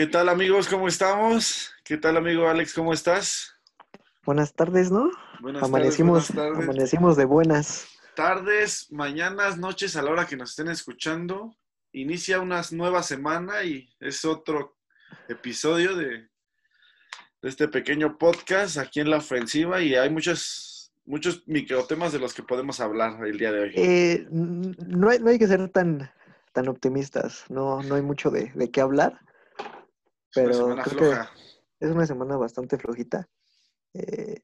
¿Qué tal amigos? ¿Cómo estamos? ¿Qué tal amigo Alex? ¿Cómo estás? Buenas tardes, ¿no? Buenas amanecimos, tardes, buenas tardes. amanecimos de buenas. Tardes, mañanas, noches, a la hora que nos estén escuchando. Inicia una nueva semana y es otro episodio de, de este pequeño podcast aquí en la ofensiva y hay muchos, muchos microtemas de los que podemos hablar el día de hoy. Eh, no, hay, no hay que ser tan, tan optimistas, no, no hay mucho de, de qué hablar, Es una pero semana creo floja. que es una semana bastante flojita, eh,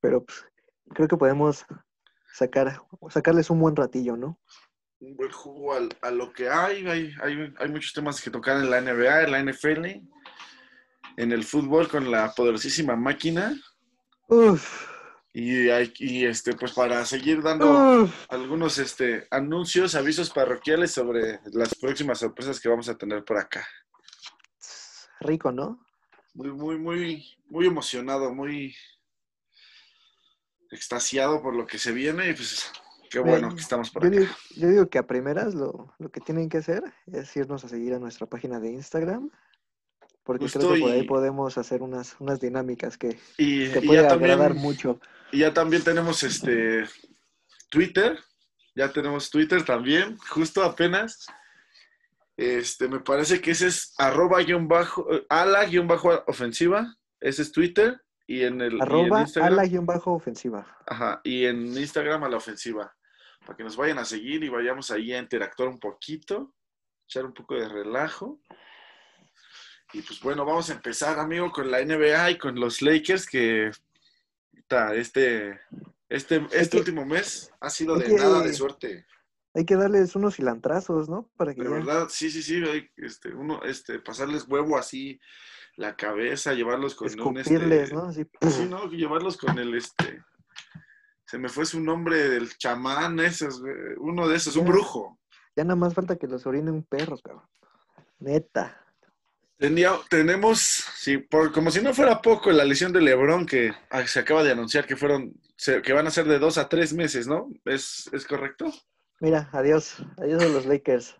pero pues, creo que podemos sacar, sacarles un buen ratillo, ¿no? un buen jugo al- a lo que hay. Hay, hay. hay muchos temas que tocar en la NBA, en la NFL, en el fútbol con la poderosísima máquina. Uf, Y, hay, y este, pues para seguir dando uf. algunos este, anuncios, avisos parroquiales sobre las próximas sorpresas que vamos a tener por acá. Rico, ¿no? Muy, muy, muy, muy emocionado, muy extasiado por lo que se viene y pues qué bueno que estamos por Yo acá. digo, yo digo que a primeras lo, lo que tienen que hacer es irnos a seguir a nuestra página de Instagram, porque creo Justo que por ahí y- podemos hacer unas, unas dinámicas que Y, y puede agradar también, mucho. y ya también tenemos este Twitter, ya tenemos Twitter también, justo apenas. Este, me parece que ese es arroba guion bajo, eh, ala guion bajo ofensiva, ese es Twitter, y en el y en Arroba Instagram, ala-ofensiva. ajá, y en Instagram a la ofensiva, para que nos vayan a seguir y vayamos ahí a interactuar un poquito, echar un poco de relajo. Y pues bueno, vamos a empezar, amigo, con la NBA y con los Lakers, que este, este, este último mes ha sido de nada de suerte. Hay que darles unos cilantrazos, ¿no? Para que De ya- verdad, sí, sí, sí, hay, este, uno, este, pasarles huevo así, la cabeza, llevarlos con un, este, ¿no? Así, Sí, ¿no? Llevarlos con el, este, se me fue su nombre del chamán, esos, güey, uno de esos, un brujo. Ya nada más falta que los orine un perro, cabrón. Neta. Tenía, tenemos, sí, por, como si no fuera poco, la lesión de Lebron que ah, se acaba de anunciar que fueron, se- que van a ser de dos a tres meses, ¿no? ¿Es, es correcto? Mira, adiós. Adiós a los Lakers.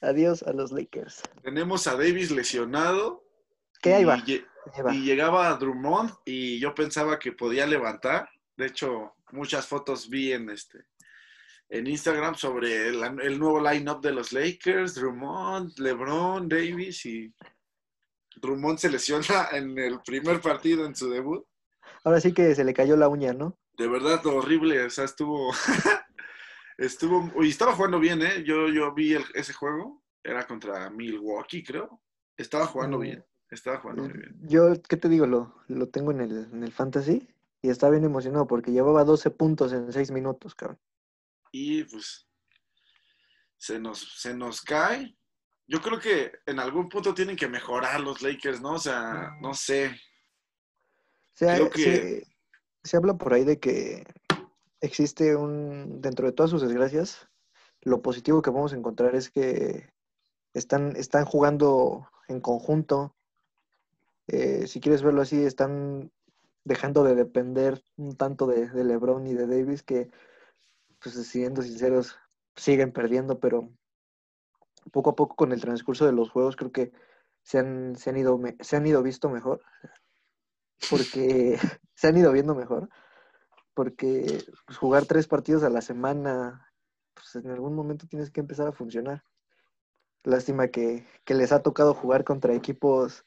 Adiós a los Lakers. Tenemos a Davis lesionado. ¿Qué ahí va. Y llegaba a Drummond y yo pensaba que podía levantar. De hecho, muchas fotos vi en este en Instagram sobre el, el nuevo line-up de los Lakers, Drummond, LeBron, Davis y Drummond se lesiona en el primer partido en su debut. Ahora sí que se le cayó la uña, ¿no? De verdad horrible, o sea, estuvo estuvo y estaba jugando bien, ¿eh? Yo yo vi el- ese juego, era contra Milwaukee, creo. Estaba jugando Mm. bien, estaba jugando muy bien. Yo, ¿qué te digo? Lo, lo tengo en el, en el fantasy y estaba bien emocionado porque llevaba 12 puntos en 6 minutos, cabrón. y pues se nos, se nos cae. Yo creo que en algún punto tienen que mejorar los Lakers, ¿no? O sea, no sé. O sea, Creo que- se, se habla por ahí de que existe un, dentro de todas sus desgracias, lo positivo que vamos a encontrar es que están, están jugando en conjunto. Eh, si quieres verlo así, están dejando de depender un tanto de, LeBron y de Davis, que, pues siendo sinceros, siguen perdiendo, pero poco a poco con el transcurso de los juegos creo que se han, se han ido, se han ido visto mejor porque se han ido viendo mejor, porque pues, jugar tres partidos a la semana, pues en algún momento tienes que empezar a funcionar. Lástima que, que les ha tocado jugar contra equipos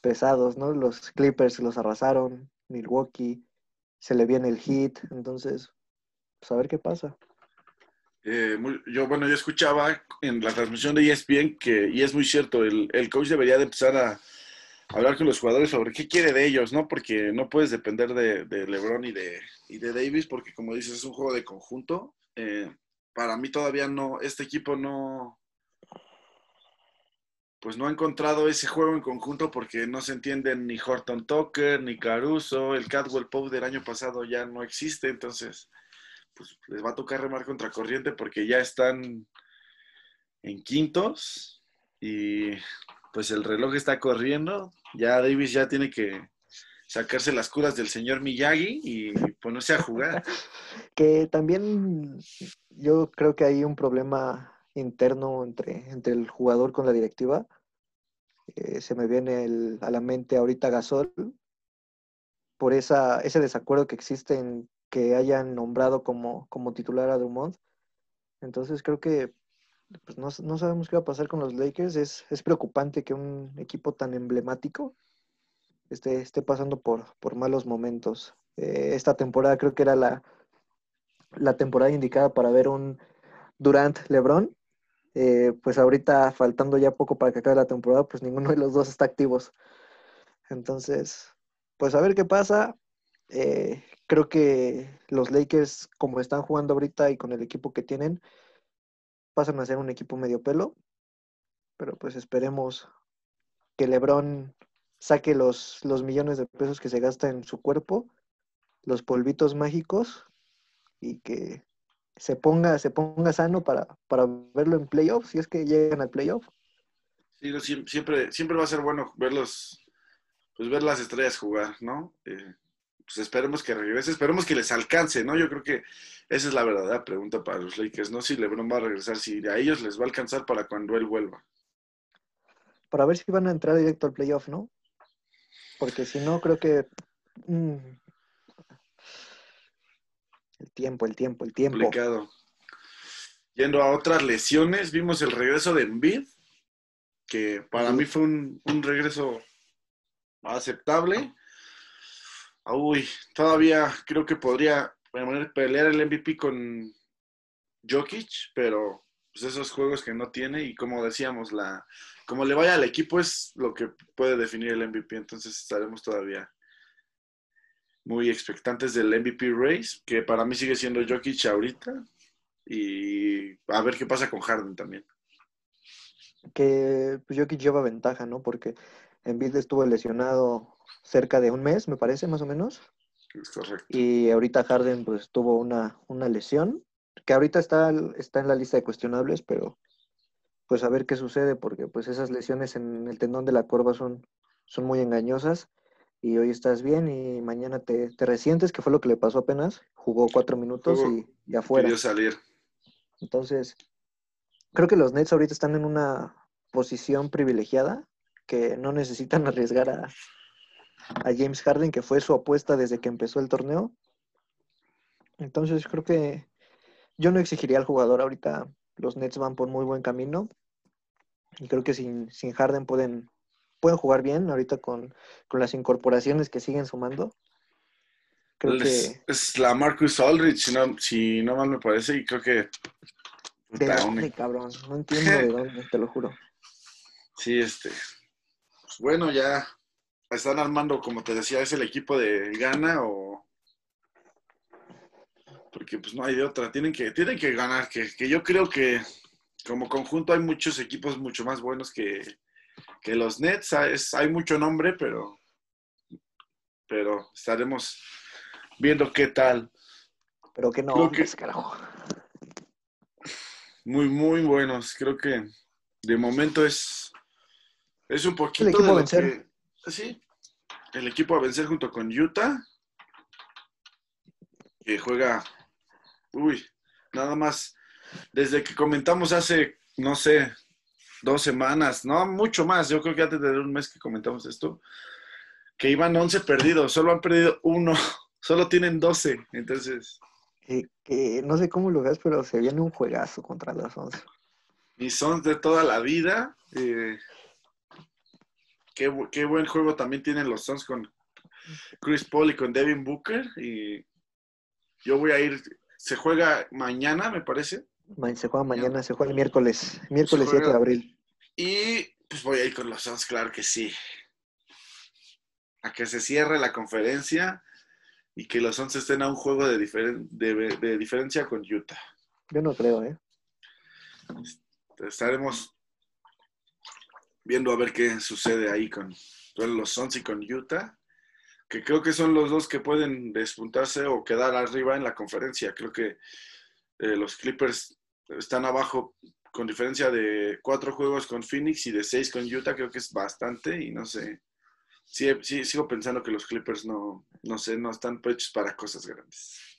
pesados, ¿no? Los Clippers los arrasaron, Milwaukee, se le viene el hit, entonces, pues a ver qué pasa. Eh, yo, bueno, yo escuchaba en la transmisión de ESPN que, y es muy cierto, el, el coach debería de empezar a hablar con los jugadores sobre qué quiere de ellos, ¿no? Porque no puedes depender de, LeBron y de, Davis, porque como dices, es un juego de conjunto. Eh, para mí todavía no, este equipo no, pues no ha encontrado ese juego en conjunto porque no se entienden ni Horton Tucker, ni Caruso, el Cadwell Pope del año pasado ya no existe, entonces pues les va a tocar remar contra corriente porque ya están en quintos y pues el reloj está corriendo, ya Davis ya tiene que sacarse las curas del señor Miyagi y ponerse a jugar. Que también yo creo que hay un problema interno entre, entre el jugador con la directiva, Eh, se me viene a la mente ahorita Gasol por esa, ese desacuerdo que existe en que hayan nombrado como, como titular a Drummond. Entonces creo que pues, no, sabemos qué va a pasar con los Lakers. Es, es preocupante que un equipo tan emblemático esté, esté pasando por, por malos momentos. Eh, esta temporada creo que era la, la temporada indicada para ver un Durant Lebron. Eh, pues ahorita faltando ya poco para que acabe la temporada, pues ninguno de los dos está activos. Entonces, pues a ver qué pasa. Eh, creo que los Lakers, como están jugando ahorita y con el equipo que tienen, pasan a ser un equipo medio pelo. Pero pues esperemos que LeBron saque los, los millones de pesos que se gasta en su cuerpo, los polvitos mágicos y que se ponga, se ponga sano para, para verlo en playoffs, si es que llegan al playoff. Sí, siempre, siempre va a ser bueno verlos, pues ver las estrellas jugar, ¿no? Eh, pues esperemos que regrese, esperemos que les alcance, ¿no? Yo creo que esa es la verdadera pregunta para los Lakers, no si LeBron va a regresar, si a ellos les va a alcanzar para cuando él vuelva. Para ver si van a entrar directo al playoff, ¿no? Porque si no, creo que mm, el tiempo, el tiempo, el tiempo. Complicado. Yendo a otras lesiones, vimos el regreso de Embiid, que para mí fue un, regreso aceptable. Uy, todavía creo que podría pelear el MVP con Jokic, pero pues esos juegos que no tiene y como decíamos, la como le vaya al equipo es lo que puede definir el MVP, entonces estaremos todavía muy expectantes del MVP race, que para mí sigue siendo Jokic ahorita. Y a ver qué pasa con Harden también. Que pues, Jokic lleva ventaja, ¿no? Porque Embiid estuvo lesionado cerca de un mes, me parece, más o menos. Es correcto. Y ahorita Harden pues tuvo una, una lesión, que ahorita está, está en la lista de cuestionables, pero pues a ver qué sucede, porque pues esas lesiones en el tendón de la corva son, son muy engañosas y hoy estás bien y mañana te, te resientes, que fue lo que le pasó apenas. Jugó cuatro minutos y, ya afuera. salir. Entonces, creo que los Nets ahorita están en una posición privilegiada, que no necesitan arriesgar a, a James Harden, que fue su apuesta desde que empezó el torneo. Entonces, creo que yo no exigiría al jugador ahorita. Los Nets van por muy buen camino. Y creo que sin, sin Harden pueden pueden jugar bien ahorita con, las incorporaciones que siguen sumando. Creo que... Es la Marcus Aldridge, si no, si no mal me parece, y creo que... ¿De dónde, cabrón? No entiendo de dónde, te lo juro. Sí, este... Pues bueno, ya están armando, como te decía, es el equipo de Ghana o... Porque pues no hay de otra, tienen que, tienen que ganar, que, que yo creo que como conjunto hay muchos equipos mucho más buenos que, que los Nets, hay mucho nombre, pero, pero estaremos viendo qué tal. Pero que no, que, carajo. Muy, muy buenos. Creo que de momento es, es un poquito el equipo a vencer. sí, el equipo a vencer junto con Utah, que juega, uy, nada más, desde que comentamos hace, no sé, dos semanas, no, mucho más. Yo creo que antes de un mes que comentamos esto, que iban 11 perdidos, solo han perdido uno, solo tienen 12, entonces... Que, no sé cómo lo ves, pero se viene un juegazo contra los 11. Y son de toda la vida. Eh, qué, buen juego también tienen los Suns con Chris Paul y con Devin Booker. Y yo voy a ir, se juega mañana, me parece. Se juega mañana, se juega el miércoles, miércoles 7 de abril. Y pues voy a ir con los Suns, claro que sí. A que se cierre la conferencia y que los Suns estén a un juego de, de, diferencia con Utah. Yo no creo, ¿eh? Estaremos viendo a ver qué sucede ahí con, los Suns y con Utah, que creo que son los dos que pueden despuntarse o quedar arriba en la conferencia. Creo que eh, los Clippers están abajo con diferencia de cuatro juegos con Phoenix y de seis con Utah, creo que es bastante y no sé. Sigo pensando que los Clippers no, no sé, no están hechos para cosas grandes.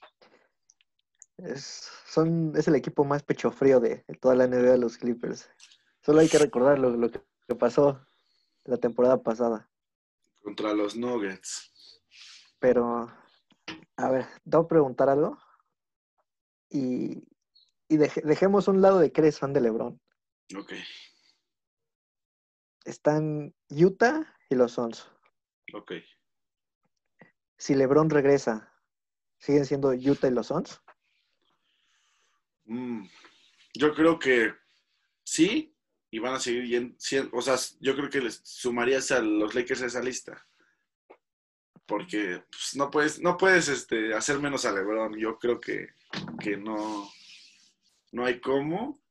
Es, son, es el equipo más pecho frío de, toda la NBA los Clippers. Solo hay que recordar lo, que pasó. la temporada pasada. Contra los Nuggets. Pero, a ver, a preguntar algo. Y, y deje- dejemos un lado de que eres fan de LeBron. Ok, Están Utah y los Suns. ok. Si LeBron regresa, ¿siguen siendo Utah y los Suns? Mm, yo creo que sí, y van a seguir yen- sien- o sea, yo creo que les sumarías a los Lakers a esa lista. Porque pues, no puedes, no puedes este, hacer menos a LeBron. Yo creo que, que no, no hay cómo.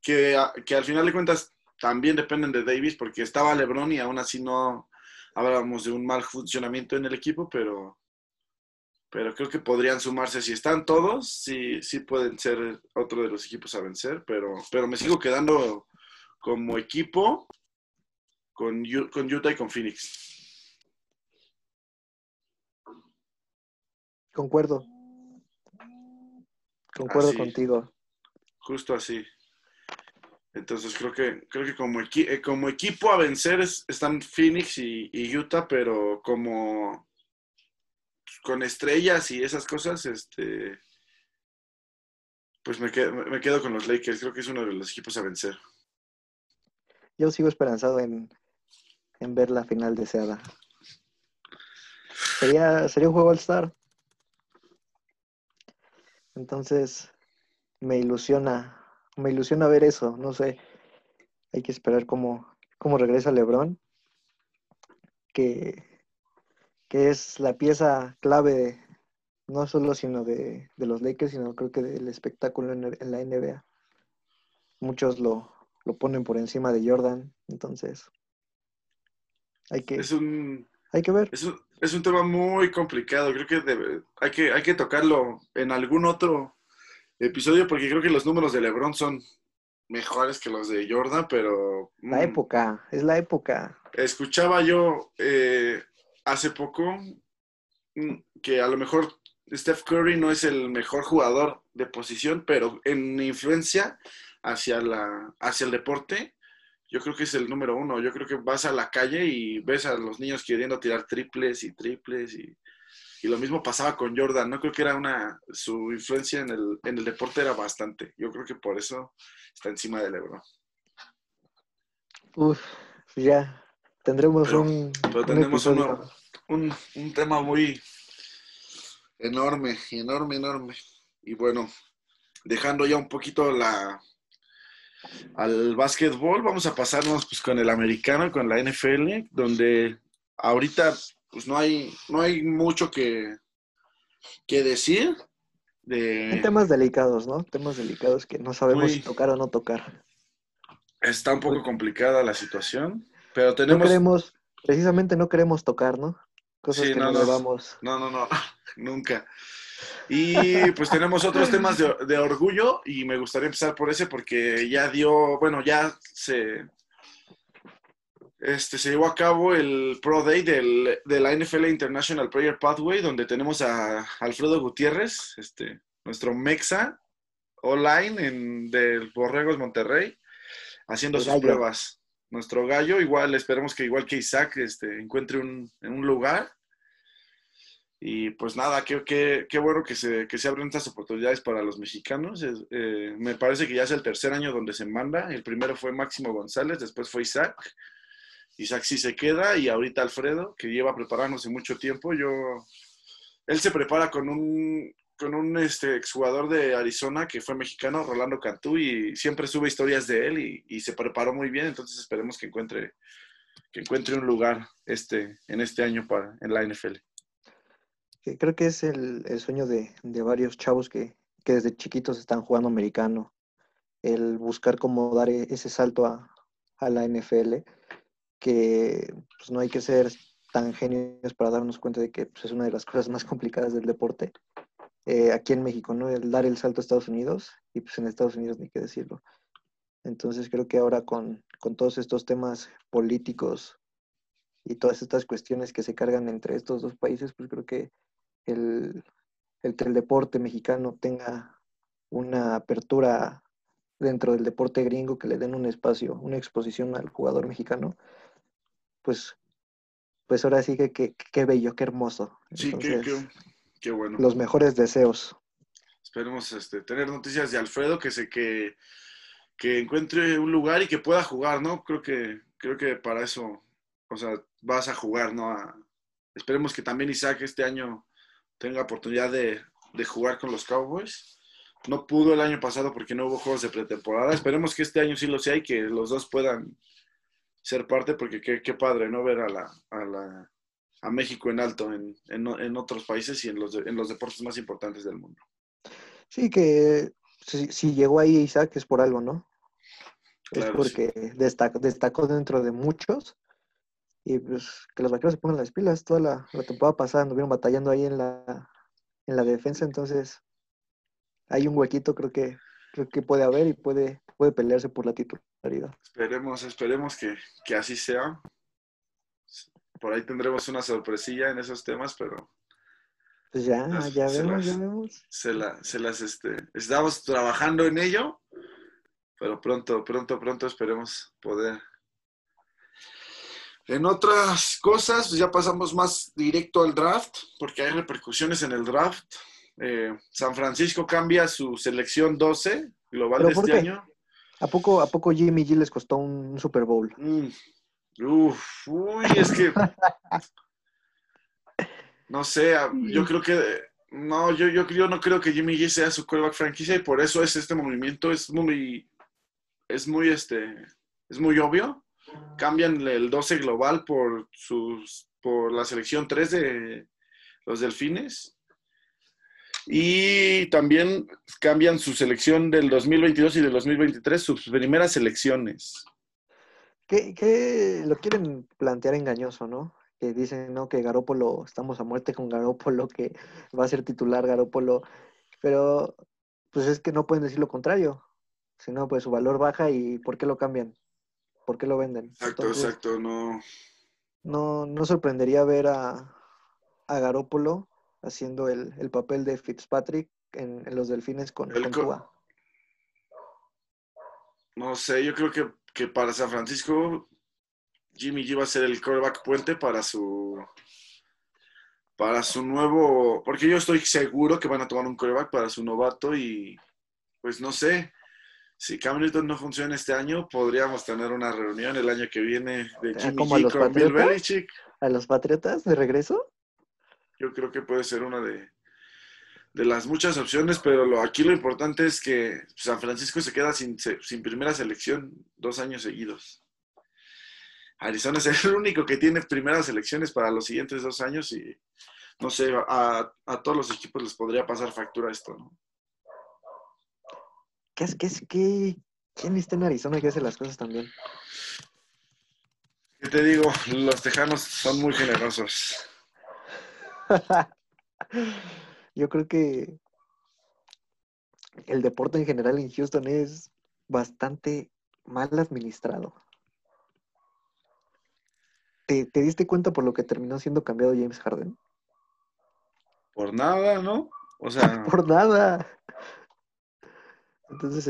Que, que al final de cuentas también dependen de Davis, porque estaba LeBron y aún así no hablábamos de un mal funcionamiento en el equipo, pero, pero creo que podrían sumarse. Si están todos, sí, sí pueden ser otro de los equipos a vencer, pero, pero me sigo quedando como equipo con, con Utah y con Phoenix. Concuerdo. Concuerdo Así. contigo. Justo así. Entonces creo que creo que como, equi- eh, como equipo a vencer es- están Phoenix y, y Utah, pero como con estrellas y esas cosas, este pues me quedo, me quedo con los Lakers. Creo que es uno de los equipos a vencer. Yo sigo esperanzado en, en ver la final deseada. Sería, sería un juego al star. Entonces, me ilusiona, me ilusiona ver eso. No sé, hay que esperar cómo, cómo regresa LeBron, que, que es la pieza clave no solo sino de, de los Lakers, sino creo que del espectáculo en, en la NBA. Muchos lo, lo ponen por encima de Jordan, entonces hay que, Es un, hay que ver. es un, es un tema muy complicado. Creo que debe- hay, que hay que tocarlo en algún otro episodio porque creo que los números de LeBron son mejores que los de Jordan, pero... La mm, época, es la época. Escuchaba yo eh, hace poco mm, que a lo mejor Steph Curry no es el mejor jugador de posición, pero en influencia hacia, la, hacia el deporte, yo creo que es el número uno. Yo creo que vas a la calle y ves a los niños queriendo tirar triples y triples y, y lo mismo pasaba con Jordan. No creo que era una, su influencia en el, en el deporte era bastante. Yo creo que por eso está encima de LeBron. Uf, ya tendremos Pero- un, pero un uno. un, un tema muy enorme, enorme, enorme. Y bueno, dejando ya un poquito la al básquetbol, vamos a pasarnos pues con el americano, con la NFL, donde ahorita pues no hay, no hay mucho que, que decir. Hay De, temas delicados, ¿no? Temas delicados que no sabemos Muy- si tocar o no tocar. está un poco complicada la situación, pero No tenemos... queremos, precisamente no queremos tocar, ¿no? Cosas Sí, que no, no, no. No, no, no, nunca. Y pues tenemos otros temas de, de orgullo y me gustaría empezar por ese porque ya dio, bueno, ya se, este, se llevó a cabo el Pro Day del, de la NFL International Player Pathway donde tenemos a Alfredo Gutiérrez, este, nuestro Mexa online en, del Borregos Monterrey, haciendo El sus gallo. pruebas. Nuestro gallo, igual, esperemos que igual que Isaac, este, encuentre un, en un lugar. Y pues nada, qué, qué, qué bueno que se, que se abren estas oportunidades para los mexicanos. Es, eh, me parece que ya es el tercer año donde se manda. El primero fue Máximo González, después fue Isaac. Isaac sí se queda y ahorita Alfredo, que lleva preparándose mucho tiempo. Yo, él se prepara con un, con un este, exjugador de Arizona que fue mexicano, Rolando Cantú, y siempre sube historias de él y, y se preparó muy bien. Entonces esperemos que encuentre, que encuentre un lugar este, en este año para, en la NFL. Que creo que es el, el sueño de, de varios chavos que, que desde chiquitos están jugando americano. El buscar cómo dar e- ese salto a, a la NFL, que pues, no hay que ser tan genios para darnos cuenta de que pues, es una de las cosas más complicadas del deporte. eh, aquí en México, ¿no? El dar el salto a Estados Unidos y pues en Estados Unidos ni qué decirlo. Entonces creo que ahora con, con todos estos temas políticos y todas estas cuestiones que se cargan entre estos dos países, pues creo que el, el que el deporte mexicano tenga una apertura dentro del deporte gringo, que le den un espacio, una exposición al jugador mexicano, pues, pues ahora sí que qué bello, qué hermoso. Sí, qué, qué, bueno. Los mejores deseos. Esperemos este, tener noticias de Alfredo, que se que, que encuentre un lugar y que pueda jugar, ¿no? Creo que, creo que para eso, o sea, vas a jugar, ¿no? esperemos que también Isaac este año tenga oportunidad de, de jugar con los Cowboys. No pudo el año pasado porque no hubo juegos de pretemporada. Esperemos que este año sí lo sea y que los dos puedan ser parte, porque qué, padre, ¿no? Ver a, la, a, la, a México en alto en, en, otros países y en los, en los deportes más importantes del mundo. Sí, que si, llegó ahí Isaac es por algo, ¿no? es porque destacó, destacó dentro de muchos y pues que los vaqueros se pongan las pilas. Toda la, la temporada pasada anduvieron batallando ahí en la, en la defensa, entonces hay un huequito creo que creo que puede haber y puede, puede pelearse por la titularidad. Esperemos, esperemos que, así sea. Por ahí tendremos una sorpresilla en esos temas, pero pues ya, ya vemos, ya vemos. Se, se las, este, estamos trabajando en ello, pero pronto, pronto, pronto esperemos poder. En otras cosas, pues ya pasamos más directo al draft, porque hay repercusiones en el draft. Eh, San Francisco cambia su selección 12 global de este año. ¿A poco, ¿A poco Jimmy G les costó un Super Bowl? Mm, uf, uy, es que. no sé, yo creo que. No, yo, yo, yo no creo que Jimmy G sea su quarterback franquicia y por eso es este movimiento, es muy. Es muy este. Es muy obvio. Cambian el 12 global por sus. por la selección 3 de los delfines y también cambian su selección del 2022 y del 2023, sus primeras selecciones. ¿Qué, lo quieren plantear engañoso, ¿no? Que dicen, ¿no? Que Garópolo, estamos a muerte con Garópolo, que va a ser titular Garópolo. Pero, pues es que no pueden decir lo contrario. Si no, pues su valor baja y ¿por qué lo cambian? ¿Por qué lo venden? Exacto, exacto, no. No, no sorprendería ver a, a Garópolo haciendo el, papel de Fitzpatrick en, los Delfines con, con No sé, yo creo que, para San Francisco Jimmy G va a ser el quarterback puente para su para su nuevo, porque yo estoy seguro que van a tomar un quarterback para su novato y pues no sé, si Cam Newton no funciona este año, podríamos tener una reunión el año que viene de ah, Jimmy G con Bill Belichick. ¿A los Patriotas de regreso? Yo creo que puede ser una de, las muchas opciones, pero lo, aquí lo importante es que San Francisco se queda sin, sin primera selección dos años seguidos. Arizona es el único que tiene primeras selecciones para los siguientes dos años y no sé, a, todos los equipos les podría pasar factura esto, ¿no? ¿Qué es, qué es, qué, quién está en Arizona que hace las cosas también? ¿Qué te digo? Los tejanos son muy generosos. Yo creo que el deporte en general en Houston es bastante mal administrado. ¿Te, diste cuenta por lo que terminó siendo cambiado James Harden? Por nada, ¿no? O sea. por nada. Entonces,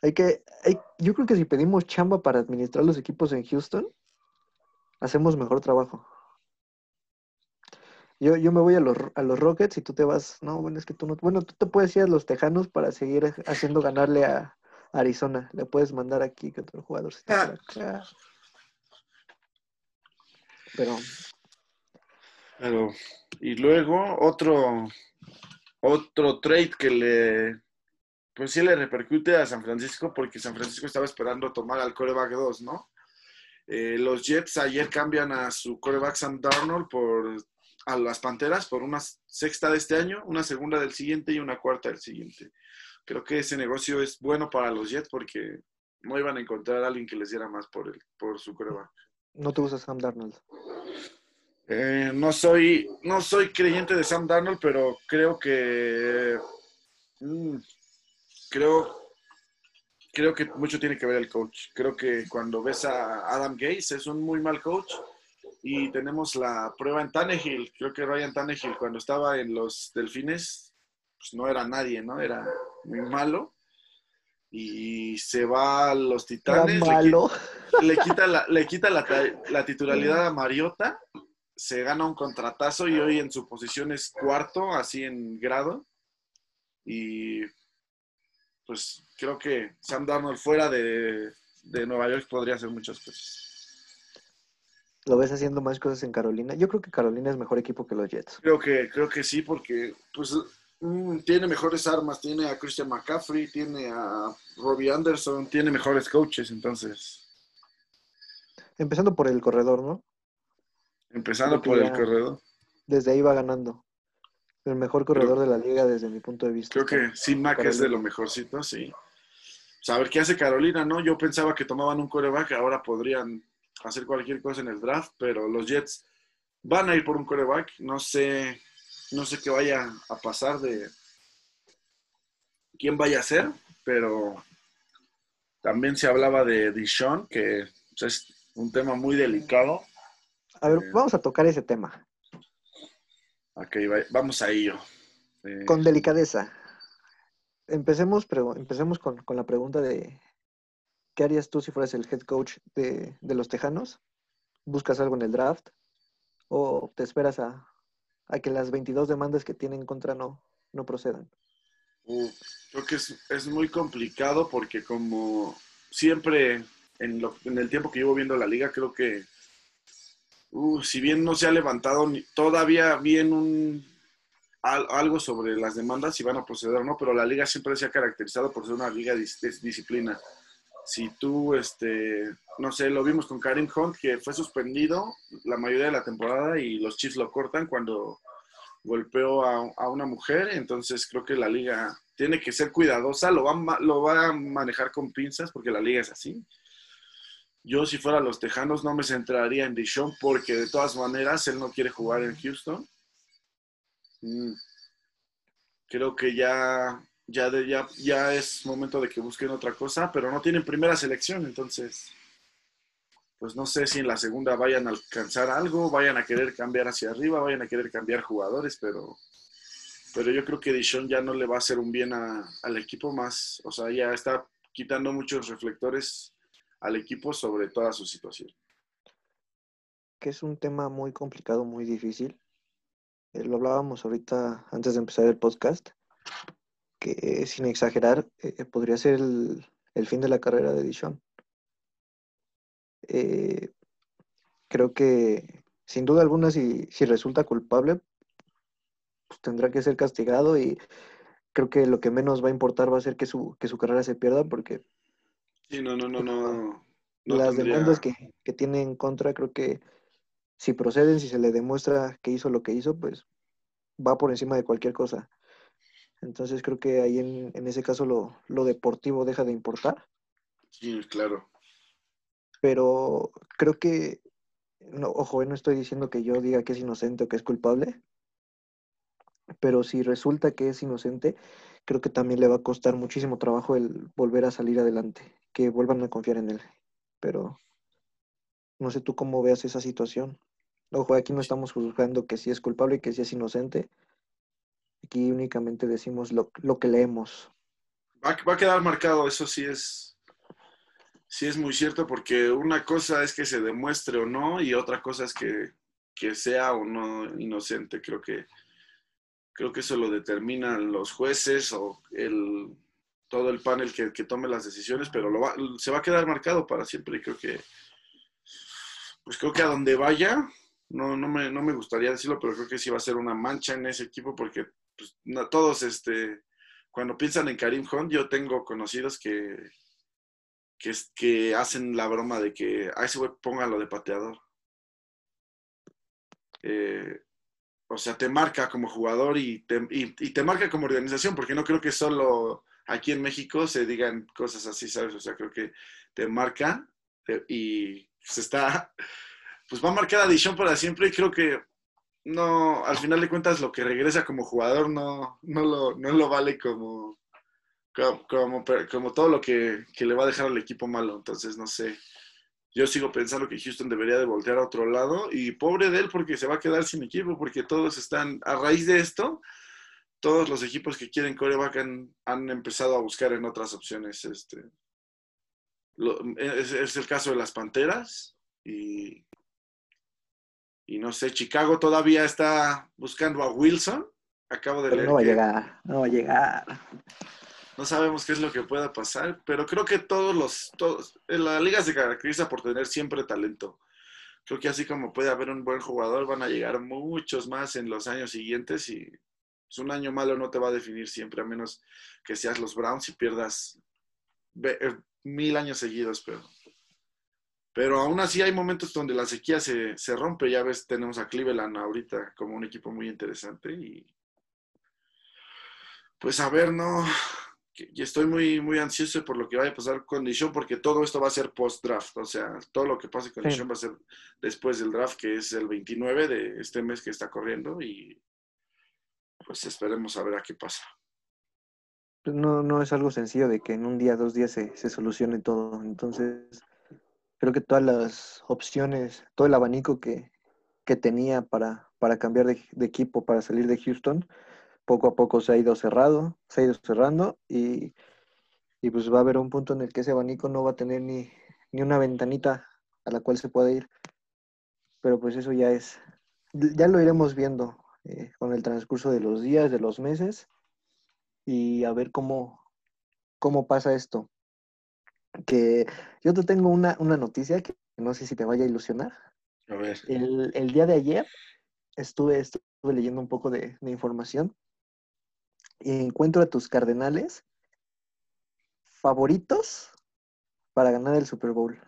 hay que. yo creo que si pedimos chamba para administrar los equipos en Houston, hacemos mejor trabajo. Yo, yo me voy a los, a los Rockets y tú te vas. No, bueno, es que tú no. Bueno, tú te puedes ir a los Tejanos para seguir haciendo ganarle a Arizona. Le puedes mandar aquí que otro jugador se ah. Pero. Pero. Y luego otro. Otro trade que le. Pues sí le repercute a San Francisco porque San Francisco estaba esperando tomar al coreback 2, ¿no? Eh, los Jets ayer cambian a su coreback Sam Darnold por a las Panteras por una sexta de este año, una segunda del siguiente y una cuarta del siguiente. Creo que ese negocio es bueno para los Jets porque no iban a encontrar a alguien que les diera más por, el, por su prueba. ¿No te gusta Sam Darnold? Eh, no, soy, no soy creyente de Sam Darnold, pero creo que... Mm, creo, creo que mucho tiene que ver el coach. Creo que cuando ves a Adam Gates es un muy mal coach y tenemos la prueba en Tannehill. Creo que Ryan Tannehill cuando estaba en los Delfines, pues no era nadie, ¿no? Era muy malo. y se va a los Titanes. Le, quita, la, le quita la, titularidad a Mariota, se gana un contratazo y hoy en su posición es cuarto, así en grado. Y pues creo que Sam Darnold fuera de, de Nueva York podría hacer muchas cosas. ¿Lo ves haciendo más cosas en Carolina? Yo creo que Carolina es mejor equipo que los Jets. Creo que, creo que sí, porque pues Mm, tiene mejores armas, tiene a Christian McCaffrey, tiene a Robbie Anderson, tiene mejores coaches, entonces. Empezando por el corredor, ¿no? Empezando por el corredor. Desde ahí va ganando. El mejor corredor de la liga desde mi punto de vista. Creo que sí, Mac es de lo mejorcito, sí. Saber qué hace Carolina, ¿no? Yo pensaba que tomaban un coreback, ahora podrían hacer cualquier cosa en el draft, pero los Jets van a ir por un coreback. No sé no sé qué vaya a pasar de quién vaya a ser, pero también se hablaba de Dishon, que pues, es un tema muy delicado. A ver, eh, vamos a tocar ese tema. Ok, vamos a ello. Eh, con delicadeza. Empecemos, empecemos con, la pregunta de ¿qué harías tú si fueras el head coach de, de los Tejanos? ¿Buscas algo en el draft? ¿O te esperas a, a que las 22 demandas que tienen en contra no, no procedan? creo que es, muy complicado porque como siempre en, el tiempo que llevo viendo la liga, creo que si bien no se ha levantado todavía bien un, algo sobre las demandas, si van a proceder o no, pero la liga siempre se ha caracterizado por ser una liga de, disciplina. Si tú, este, no sé, lo vimos con Karim Hunt, que fue suspendido la mayoría de la temporada y los Chiefs lo cortan cuando golpeó a, una mujer, entonces creo que la liga tiene que ser cuidadosa, lo va, lo va a manejar con pinzas porque la liga es así. Yo si fuera los Tejanos no me centraría en Dishon porque de todas maneras él no quiere jugar en Houston. Mm. Creo que ya, ya, ya, ya es momento de que busquen otra cosa, pero no tienen primera selección, entonces pues no sé si en la segunda vayan a alcanzar algo, vayan a querer cambiar hacia arriba, vayan a querer cambiar jugadores, pero, pero yo creo que Dishon ya no le va a hacer un bien al equipo más, o sea, ya está quitando muchos reflectores al equipo sobre toda su situación. Que es un tema muy complicado, muy difícil. Eh, lo hablábamos ahorita antes de empezar el podcast, que sin exagerar, eh, podría ser el, el, fin de la carrera de Dishon eh, creo que sin duda alguna si, si resulta culpable, pues tendrá que ser castigado y creo que lo que menos va a importar va a ser que su, que su carrera se pierda porque sí, no, no, no, no, las demandas que, que tiene en contra creo que si proceden, si se le demuestra que hizo lo que hizo, pues va por encima de cualquier cosa. Entonces creo que ahí en, en ese caso lo, lo deportivo deja de importar. Sí, claro pero creo que, no, ojo, no estoy diciendo que yo diga que es inocente o que es culpable, pero si resulta que es inocente, creo que también le va a costar muchísimo trabajo el volver a salir adelante, que vuelvan a confiar en él. Pero no sé tú cómo veas esa situación. Ojo, aquí no estamos juzgando que si es culpable y que si es inocente. Aquí únicamente decimos lo, lo que leemos. Va, va, a quedar marcado, eso sí es, Sí, es muy cierto porque una cosa es que se demuestre o no y otra cosa es que, sea o no inocente. Creo que, creo que eso lo determinan los jueces o el, todo el panel que, tome las decisiones, pero lo se va a quedar marcado para siempre y creo que, pues creo que a donde vaya, no, no, me, no me gustaría decirlo, pero creo que sí va a ser una mancha en ese equipo porque pues, todos, este, cuando piensan en Karim Hunt, yo tengo conocidos que que, que hacen la broma de que a ese güey póngalo de pateador. Eh, o sea, te marca como jugador y te, y, te marca como organización, porque no creo que solo aquí en México se digan cosas así, ¿sabes? O sea, creo que te marca eh, y se está, pues va a marcar a Dishon para siempre y creo que no, al final de cuentas lo que regresa como jugador no, no, lo, no lo vale como, como, como, todo lo que, le va a dejar al equipo malo. Entonces, no sé. Yo sigo pensando que Houston debería de voltear a otro lado y pobre de él porque se va a quedar sin equipo porque todos están, a raíz de esto, todos los equipos que quieren coreback han, empezado a buscar en otras opciones. Este, es, el caso de las Panteras y, y no sé, Chicago todavía está buscando a Wilson. Acabo de leer. No va a llegar, no va a llegar. No sabemos qué es lo que pueda pasar, pero creo que todos los, todos, en la liga se caracteriza por tener siempre talento. Creo que así como puede haber un buen jugador, van a llegar muchos más en los años siguientes y pues, un año malo no te va a definir siempre, a menos que seas los Browns y pierdas eh, mil años seguidos, pero, pero aún así hay momentos donde la sequía se, se rompe. Ya ves, tenemos a Cleveland ahorita como un equipo muy interesante y pues a ver, no, y estoy muy, muy ansioso por lo que vaya a pasar con Dishon, porque todo esto va a ser post-draft. O sea, todo lo que pase con sí. va a ser después del draft, que es el 29 de este mes que está corriendo. Y pues esperemos a ver a qué pasa. Pues no, no es algo sencillo de que en un día, dos días se, se solucione todo. Entonces, creo que todas las opciones, todo el abanico que, que tenía para, para cambiar de, equipo, para salir de Houston, poco a poco se ha ido cerrado, se ha ido cerrando y, y, pues va a haber un punto en el que ese abanico no va a tener ni, ni una ventanita a la cual se puede ir. Pero pues eso ya es, ya lo iremos viendo eh, con el transcurso de los días, de los meses y a ver cómo, cómo pasa esto. Que yo te tengo una, una noticia que no sé si te vaya a ilusionar. A ver. El, el día de ayer estuve, estuve leyendo un poco de, de información encuentro a tus cardenales favoritos para ganar el Super Bowl.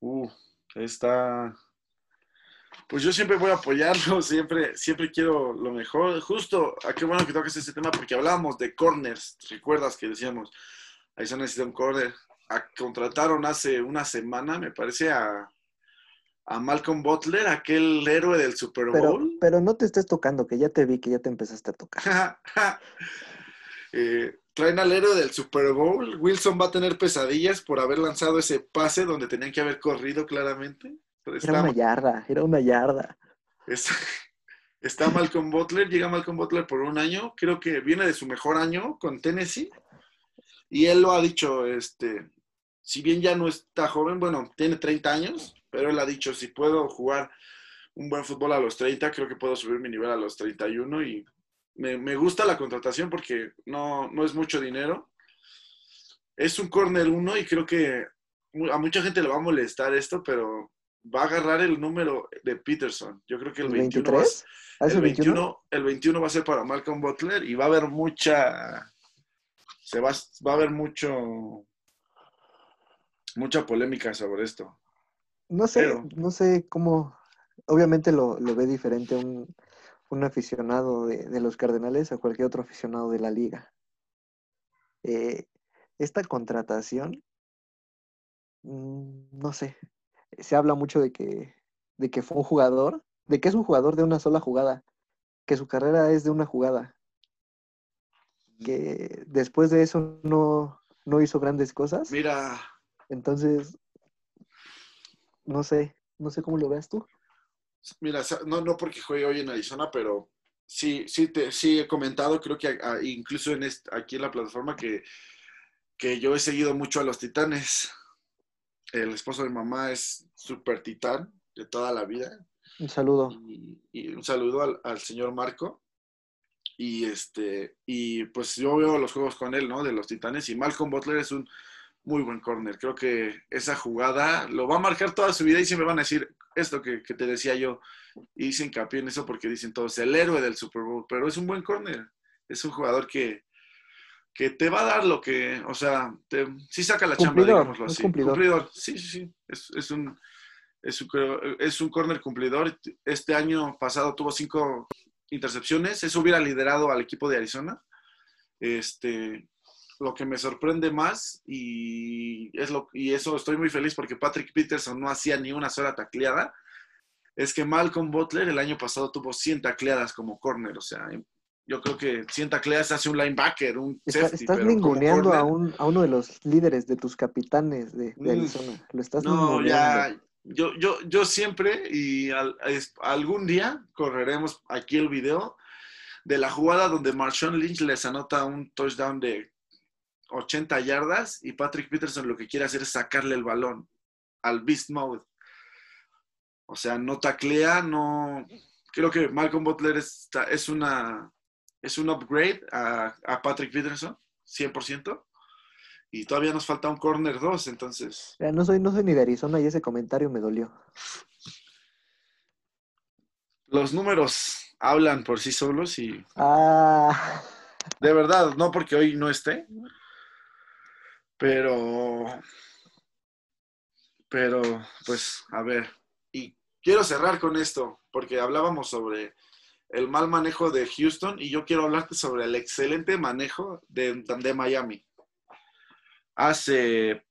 Uh, está. Pues yo siempre voy a apoyarlo, siempre, siempre quiero lo mejor. Justo, a ah, qué bueno que toques ese tema porque hablábamos de corners. ¿Recuerdas que decíamos? Ahí se necesita un corner. A, contrataron hace una semana, me parece, a a Malcolm Butler, aquel héroe del Super Bowl. Pero, no te estés tocando, que ya te vi que ya te empezaste a tocar. eh, traen al héroe del Super Bowl. Wilson va a tener pesadillas por haber lanzado ese pase donde tenían que haber corrido claramente. Era una yarda, era una yarda. Está, está Malcolm Butler, llega Malcolm Butler por un año, creo que viene de su mejor año con Tennessee. Y él lo ha dicho, este, si bien ya no está joven, bueno, tiene 30 años, pero él ha dicho, si puedo jugar un buen fútbol a los 30, creo que puedo subir mi nivel a los 31 y me, me gusta la contratación porque no, no es mucho dinero. Es un corner 1 y creo que a mucha gente le va a molestar esto, pero va a agarrar el número de Peterson. Yo creo que el, 21, va, el, 21, el 21 va a ser para Malcolm Butler y va a haber mucha, se va, va a haber mucho, mucha polémica sobre esto. No sé, no sé cómo, obviamente lo, ve diferente un, un aficionado de, los Cardenales a cualquier otro aficionado de la liga. Eh, esta contratación, mm, no sé, se habla mucho de que, de que fue un jugador, de que es un jugador de una sola jugada, que su carrera es de una jugada, que después de eso no, no hizo grandes cosas. Mira. Entonces, no sé, no sé cómo lo veas tú. Mira, no, no porque juegue hoy en Arizona, pero sí, sí, te, sí he comentado, creo que incluso en aquí en la plataforma, que, que yo he seguido mucho a los titanes. El esposo de mamá es súper titán de toda la vida. Un saludo. Y, un saludo al, al, señor Marco. Y este, y pues yo veo los juegos con él, ¿no? De los titanes. Y Malcolm Butler es un muy buen corner. Creo que esa jugada lo va a marcar toda su vida y siempre van a decir esto que, te decía yo. Y hice hincapié en eso porque dicen todos, el héroe del Super Bowl, pero es un buen corner. Es un jugador que, que te va a dar lo que, o sea, te, sí saca la chamba, digámoslo así. Cumplidor. Sí, sí, sí. Es, es, un, es, un, es un corner cumplidor. Este año pasado tuvo cinco intercepciones. Eso hubiera liderado al equipo de Arizona. Este, lo que me sorprende más y, es lo, y eso estoy muy feliz porque Patrick Peterson no hacía ni una sola tacleada, es que Malcolm Butler el año pasado tuvo 100 tacleadas como corner, o sea, yo creo que 100 tacleadas hace un linebacker, un safety, Estás ninguneando a, un, a uno de los líderes de tus capitanes de, de Arizona, lo estás No, ya, yo, yo, yo siempre y algún día correremos aquí el video de la jugada donde Marshawn Lynch les anota un touchdown de 80 yardas y Patrick Peterson lo que quiere hacer es sacarle el balón al Beast Mode. O sea, no taclea, no... Creo que Malcolm Butler es, es una es un upgrade a, a Patrick Peterson, 100%. Y todavía nos falta un corner 2, entonces. no soy, no soy ni de Arizona y ese comentario me dolió. Los números hablan por sí solos y. Ah. De verdad, no porque hoy no esté. Pero. Pero, pues, a ver. Y quiero cerrar con esto, porque hablábamos sobre el mal manejo de Houston y yo quiero hablarte sobre el excelente manejo de, de Miami. Hace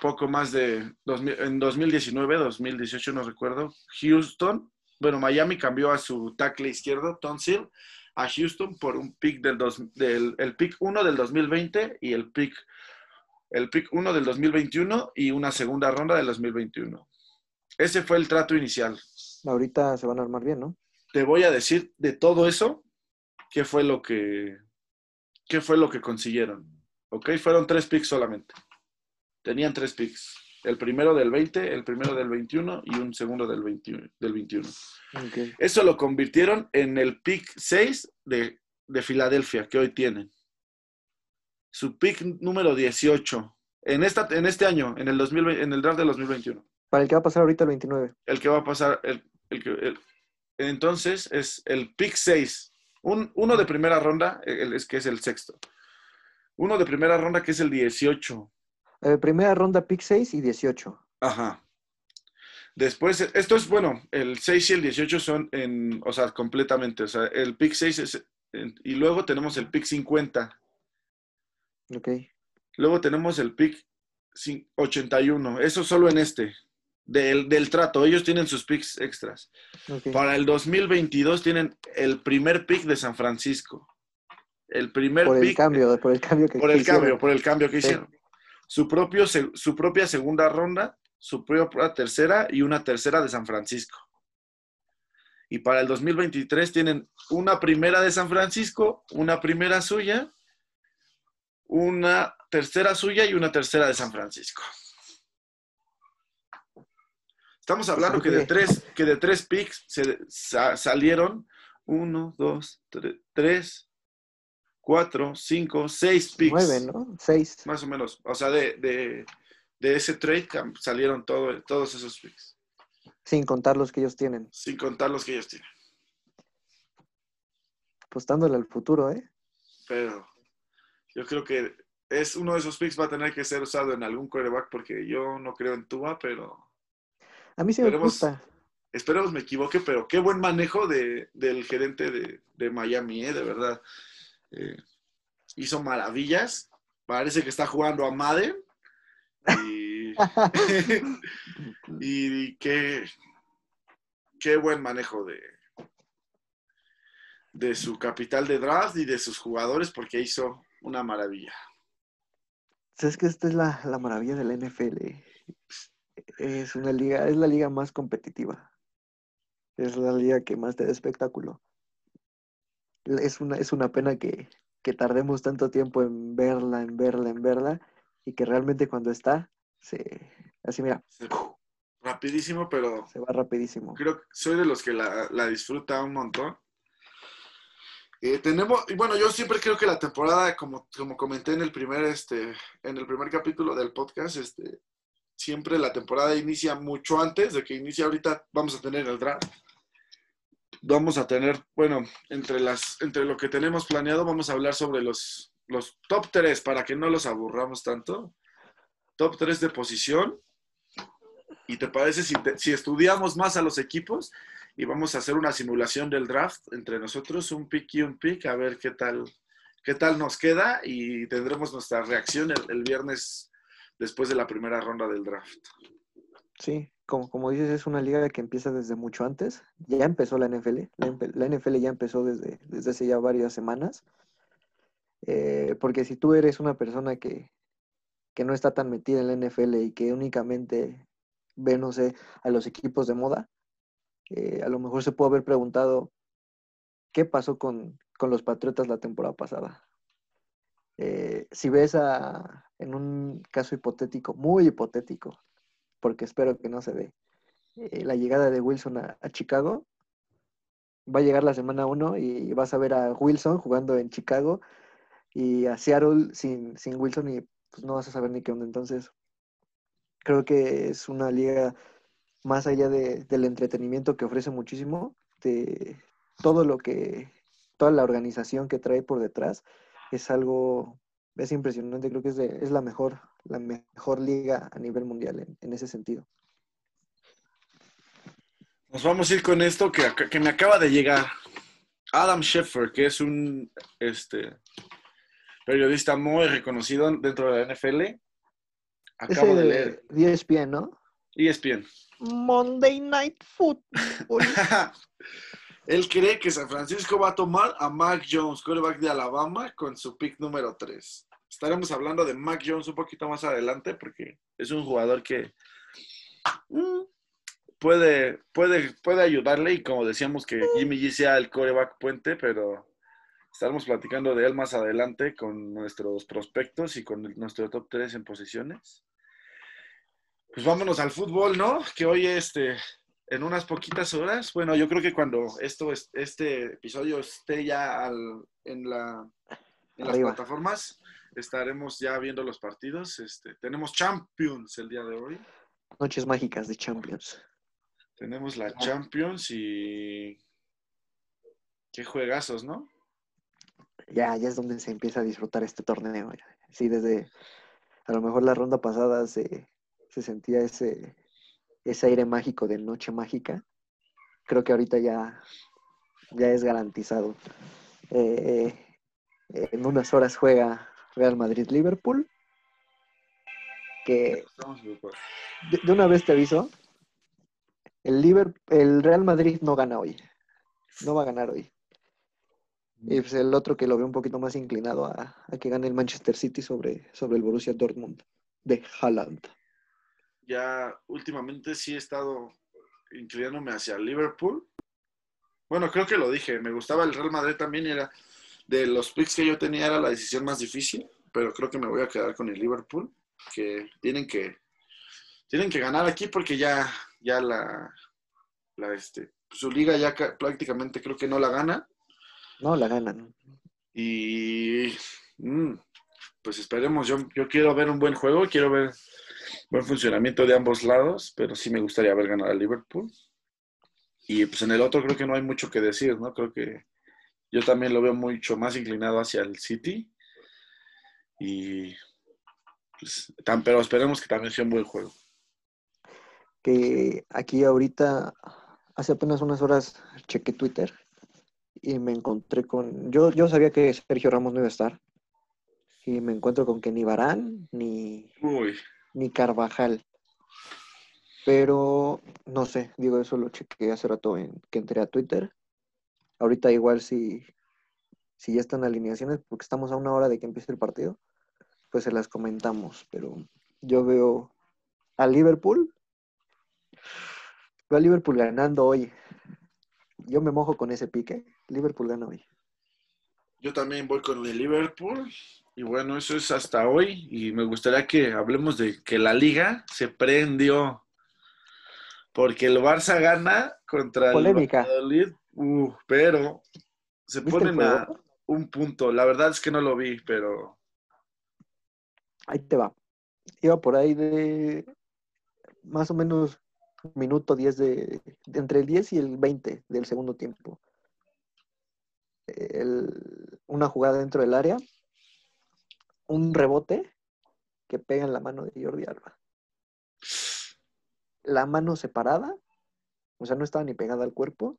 poco más de en 2019, 2018, no recuerdo, Houston, bueno, Miami cambió a su tackle izquierdo, Tonsil, a Houston por un pick del, del el pick 1 del 2020 y el pick el pick 1 del 2021 y una segunda ronda del 2021. Ese fue el trato inicial. Ahorita se van a armar bien, ¿no? Te voy a decir de todo eso, qué fue lo que, qué fue lo que consiguieron. ¿Ok? Fueron tres picks solamente. Tenían tres picks. El primero del 20, el primero del 21 y un segundo del 21. Del 21. Eso lo convirtieron en el pick 6 de, de Filadelfia que hoy tienen. Su pick número 18 en, esta, en este año, en el, 2020, en el draft del 2021. Para el que va a pasar ahorita el 29. El que va a pasar, el, el, el, entonces es el pick 6. Un, uno de primera ronda, es que es el sexto. Uno de primera ronda que es el 18. Eh, primera ronda, pick 6 y 18. Ajá. Después, esto es bueno, el 6 y el 18 son en, o sea, completamente, o sea, el pick 6 es, y luego tenemos el pick 50. Ok. Luego tenemos el pick 81, eso solo en este del, trato. Ellos tienen sus picks extras. Para el 2022 tienen el primer pick de San Francisco. El primer por el cambio, por el cambio que Por el cambio, por el cambio que hicieron. Su, propio, su propia segunda ronda, su propia tercera y una tercera de San Francisco. Y para el 2023 tienen una primera de San Francisco, una primera suya, una tercera suya y una tercera de San Francisco. Estamos hablando que de tres, que de tres picks se, salieron uno, dos, tres, cuatro, cinco, seis picks. Nueve, ¿no? Seis. Más o menos. O sea, de, ese trade salieron todos esos picks. Sin contar los que ellos tienen. Sin contar los que ellos tienen. Apostándole al futuro, ¿eh? Pero yo creo que es uno de esos picks va a tener que ser usado en algún quarterback porque yo no creo en Tua, pero a mí sí me gusta. Esperemos me equivoque, pero qué buen manejo de, del gerente de, Miami, ¿eh? de verdad. Eh, hizo maravillas. Parece que está jugando a Madden. Y, y qué, qué buen manejo de, de su capital de draft y de sus jugadores, porque hizo una maravilla. ¿Sabes que esta es la, la maravilla de la NFL? Es una liga, es la liga más competitiva. Es la liga que más te da espectáculo. Es una, es una pena que, tardemos tanto tiempo en verla, en verla, en verla, y que realmente cuando está, se, así mira. rapidísimo, pero... Se va rapidísimo. Creo que soy de los que la, la disfruta un montón. Eh, tenemos, y bueno, yo siempre creo que la temporada, como, como comenté en el primer, este, en el primer capítulo del podcast, este, siempre la temporada inicia mucho antes de que inicie ahorita. Vamos a tener el draft. Vamos a tener, bueno, entre, las, entre lo que tenemos planeado, vamos a hablar sobre los, los top 3 para que no los aburramos tanto. Top 3 de posición. ¿Y te parece si, si estudiamos más a los equipos y vamos a hacer una simulación del draft entre nosotros, un pick y un pick, a ver qué tal, qué tal nos queda y tendremos nuestra reacción el viernes después de la primera ronda del draft. Sí, como, como dices, es una liga que empieza desde mucho antes. Ya empezó la NFL. La, NFL ya empezó desde, desde hace ya varias semanas. Eh, porque si tú eres una persona que, que no está tan metida en la NFL y que únicamente ve, no sé, a los equipos de moda, eh, a lo mejor se puede haber preguntado qué pasó con, con los Patriotas la temporada pasada. Eh, si ves a, en un caso hipotético, muy hipotético, porque espero que no se dé, eh, la llegada de Wilson a, Chicago, va a llegar la semana 1 y vas a ver a Wilson jugando en Chicago y a Seattle sin, sin Wilson y pues no vas a saber ni qué onda. Entonces, creo que es una liga más allá de, del entretenimiento que ofrece muchísimo, de todo lo que, toda la organización que trae por detrás, es algo, es impresionante, creo que es, es la mejor, la mejor liga a nivel mundial en, ese sentido. Nos vamos a ir con esto que, que me acaba de llegar. Adam Scheffer, que es un este, periodista muy reconocido dentro de la NFL. Acabo de leer. ESPN, ¿no? ESPN. Monday Night Football. Él cree que San Francisco va a tomar a Mac Jones, quarterback de Alabama, con su pick número 3. Estaremos hablando de Mac Jones un poquito más adelante porque es un jugador que mm, puede, puede, puede ayudarle y como decíamos que Jimmy G sea el quarterback puente, pero estaremos platicando de él más adelante con nuestros prospectos y con nuestro top 3 en posiciones. Pues vámonos al fútbol, ¿no? Que hoy este, en unas poquitas horas, bueno, yo creo que cuando esto, este episodio esté ya en, la, en las plataformas, estaremos ya viendo los partidos. Este, tenemos Champions el día de hoy. Noches mágicas de Champions. Tenemos la Champions y qué juegazos, ¿no? Ya, ya es donde se empieza a disfrutar este torneo. Sí, desde a lo mejor la ronda pasada se, se sentía ese, ese aire mágico de noche mágica. Creo que ahorita ya, ya es garantizado. Eh, en unas horas juega Real Madrid-Liverpool. Que de, una vez te aviso, el, Liverpool, el Real Madrid no gana hoy. No va a ganar hoy. Y pues el otro que lo veo un poquito más inclinado a, a, que gane el Manchester City sobre, sobre el Borussia Dortmund de Haaland ya últimamente sí he estado inclinándome hacia Liverpool. Bueno, creo que lo dije, me gustaba el Real Madrid también era de los picks que yo tenía era la decisión más difícil, pero creo que me voy a quedar con el Liverpool, que tienen que tienen que ganar aquí porque ya ya la, la este su liga ya prácticamente creo que no la gana. No la ganan. Y mm, pues esperemos, yo, yo quiero ver un buen juego, quiero ver buen funcionamiento de ambos lados, pero sí me gustaría ver ganar a Liverpool. Y pues en el otro creo que no hay mucho que decir, ¿no? Creo que yo también lo veo mucho más inclinado hacia el City. Y pues, pero esperemos que también sea un buen juego. Que aquí ahorita, hace apenas unas horas, chequé Twitter y me encontré con. Yo, yo sabía que Sergio Ramos no iba a estar. Y me encuentro con que ni Barán ni. Uy ni Carvajal. Pero no sé, digo, eso lo chequeé hace rato en que entré a Twitter. Ahorita igual si, si ya están alineaciones, porque estamos a una hora de que empiece el partido, pues se las comentamos. Pero yo veo a Liverpool. Veo a Liverpool ganando hoy. Yo me mojo con ese pique. Liverpool gana hoy. Yo también voy con el Liverpool. Y bueno, eso es hasta hoy y me gustaría que hablemos de que la liga se prendió porque el Barça gana contra el Valladolid, uh, pero se ponen a un punto. La verdad es que no lo vi, pero ahí te va. Iba por ahí de más o menos minuto 10 de, entre el 10 y el 20 del segundo tiempo. una jugada dentro del área un rebote que pega en la mano de Jordi Alba. La mano separada, o sea, no estaba ni pegada al cuerpo.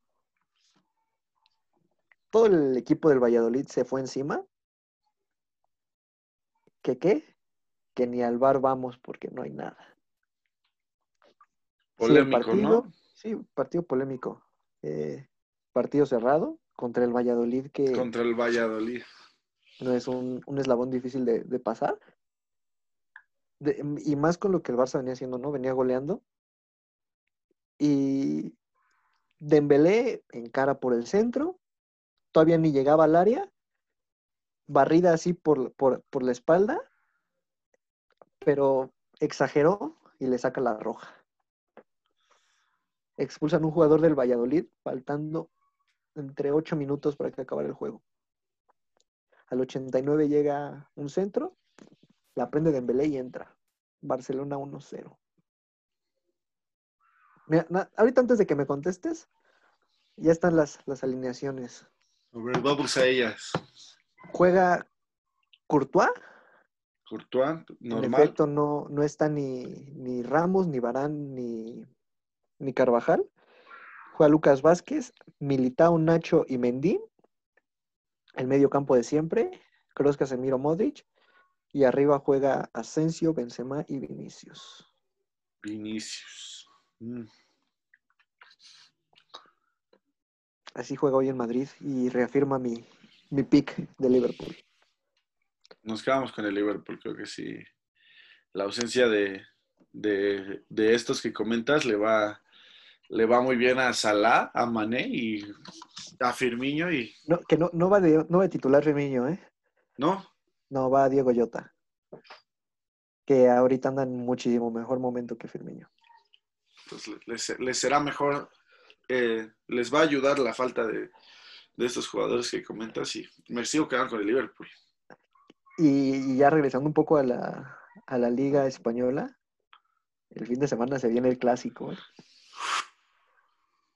Todo el equipo del Valladolid se fue encima. ¿Qué qué? Que ni al bar vamos porque no hay nada. Polémico, partido, ¿no? Sí, partido polémico. Eh, partido cerrado contra el Valladolid que... Contra el Valladolid no es un, eslabón difícil de, pasar. y más con lo que el Barça venía haciendo, ¿no? Venía goleando. Y Dembélé encara por el centro, todavía ni llegaba al área, barrida así por, por, por la espalda, pero exageró y le saca la roja. Expulsan un jugador del Valladolid, faltando entre 8 minutos para que acabara el juego. Al 89 llega un centro, la prende Dembélé y entra. Barcelona 1-0. ahorita antes de que me contestes, ya están las, las alineaciones. A ver, vamos a ellas. Juega Courtois. Courtois, normal. En efecto, no, no está ni, ni Ramos, ni Barán, ni, ni Carvajal. Juega Lucas Vázquez, Militao, Nacho y Mendy. El medio campo de siempre. Kroos, Casemiro, Modric. Y arriba juega Asensio, Benzema y Vinicius. Vinicius. Mm. Así juega hoy en Madrid y reafirma mi, mi pick de Liverpool. Nos quedamos con el Liverpool, creo que sí. La ausencia de, de, de estos que comentas le va, le va muy bien a Salah, a Mané y a Firmino y... No, que no, no, va de, no va de titular Firmino, ¿eh? ¿No? No, va Diego Llota. Que ahorita anda en muchísimo mejor momento que Firmino. Pues les, será mejor, eh, les va a ayudar la falta de, estos jugadores que comentas y me sigo quedando con el Liverpool. Y, ya regresando un poco a la, a la Liga Española, el fin de semana se viene el clásico. ¿eh?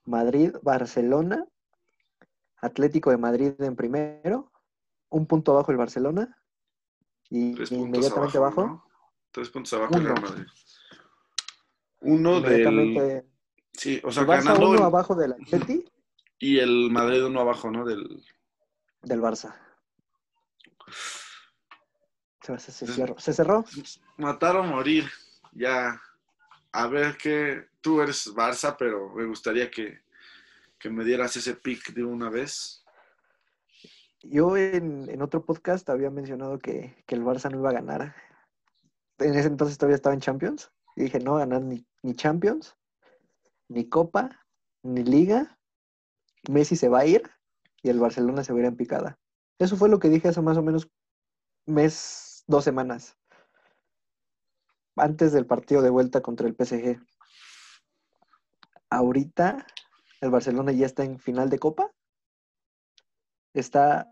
Madrid, Barcelona, Atlético de Madrid en primero, un punto abajo el Barcelona y inmediatamente abajo. Tres puntos abajo el Real Madrid. Uno del. Sí, o sea, ganando. Uno abajo del Atleti. Y el Madrid uno abajo, ¿no? Del. Del Barça. Se, cerró. se cerró. Matar o morir. Ya. A ver qué. Tú eres Barça, pero me gustaría que, que me dieras ese pick de una vez. Yo en, otro podcast había mencionado que, el Barça no iba a ganar. En ese entonces todavía estaba en Champions. Y dije, no ganar ni, ni Champions, ni Copa, ni Liga. Messi se va a ir y el Barcelona se va a ir en picada. Eso fue lo que dije hace más o menos mes, dos semanas. Antes del partido de vuelta contra el PSG. Ahorita el Barcelona ya está en final de Copa está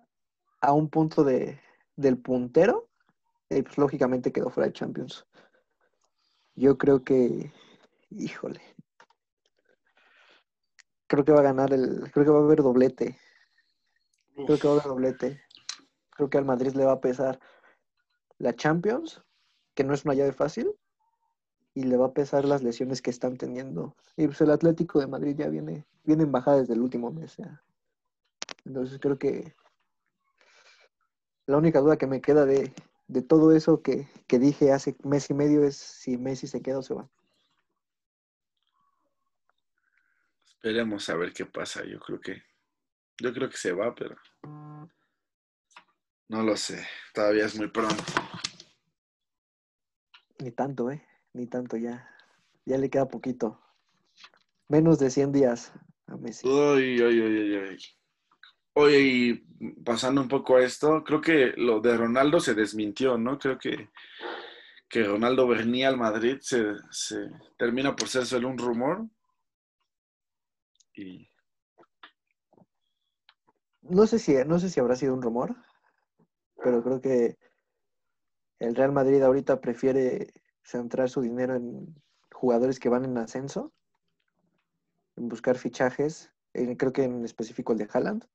a un punto de, del puntero, y pues lógicamente quedó fuera de Champions. Yo creo que, híjole, creo que va a ganar el, creo que va a haber doblete. Creo que va a haber doblete. Creo que al Madrid le va a pesar la Champions, que no es una llave fácil, y le va a pesar las lesiones que están teniendo. Y pues el Atlético de Madrid ya viene, viene en bajada desde el último mes. Ya. Entonces creo que la única duda que me queda de, todo eso que, dije hace mes y medio es si Messi se queda o se va. Esperemos a ver qué pasa. Yo creo que, yo creo que se va, pero no lo sé. Todavía es muy pronto. Ni tanto, ¿eh? Ni tanto ya. Ya le queda poquito. Menos de 100 días a Messi. Uy, uy, uy, uy, Oye, y pasando un poco a esto, creo que lo de Ronaldo se desmintió, ¿no? Creo que, que Ronaldo venía al Madrid se, termina por ser solo un rumor. Y... No sé si, no sé si habrá sido un rumor, pero creo que el Real Madrid ahorita prefiere centrar su dinero en jugadores que van en ascenso, en buscar fichajes, creo que en específico el de Haaland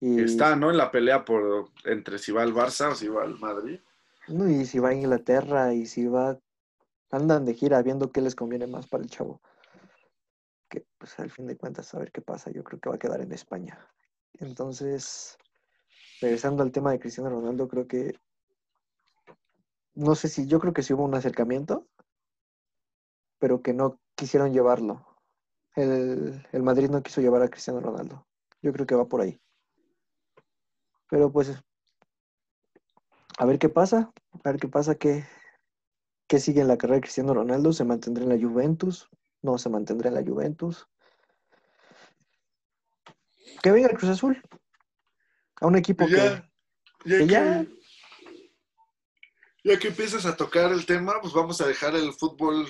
Está, ¿no? En la pelea por entre si va al Barça o si va al Madrid. No, y si va a Inglaterra y si va. Andan de gira viendo qué les conviene más para el chavo. Que pues al fin de cuentas, a ver qué pasa. Yo creo que va a quedar en España. Entonces, regresando al tema de Cristiano Ronaldo, creo que. No sé si, yo creo que sí hubo un acercamiento, pero que no quisieron llevarlo. El, el Madrid no quiso llevar a Cristiano Ronaldo. Yo creo que va por ahí. Pero pues, a ver qué pasa, a ver qué pasa, qué, qué sigue en la carrera de Cristiano Ronaldo, se mantendrá en la Juventus, no se mantendrá en la Juventus. Que venga el Cruz Azul. A un equipo ya, que, ya que que, ya- ya que empiezas a tocar el tema, pues vamos a dejar el fútbol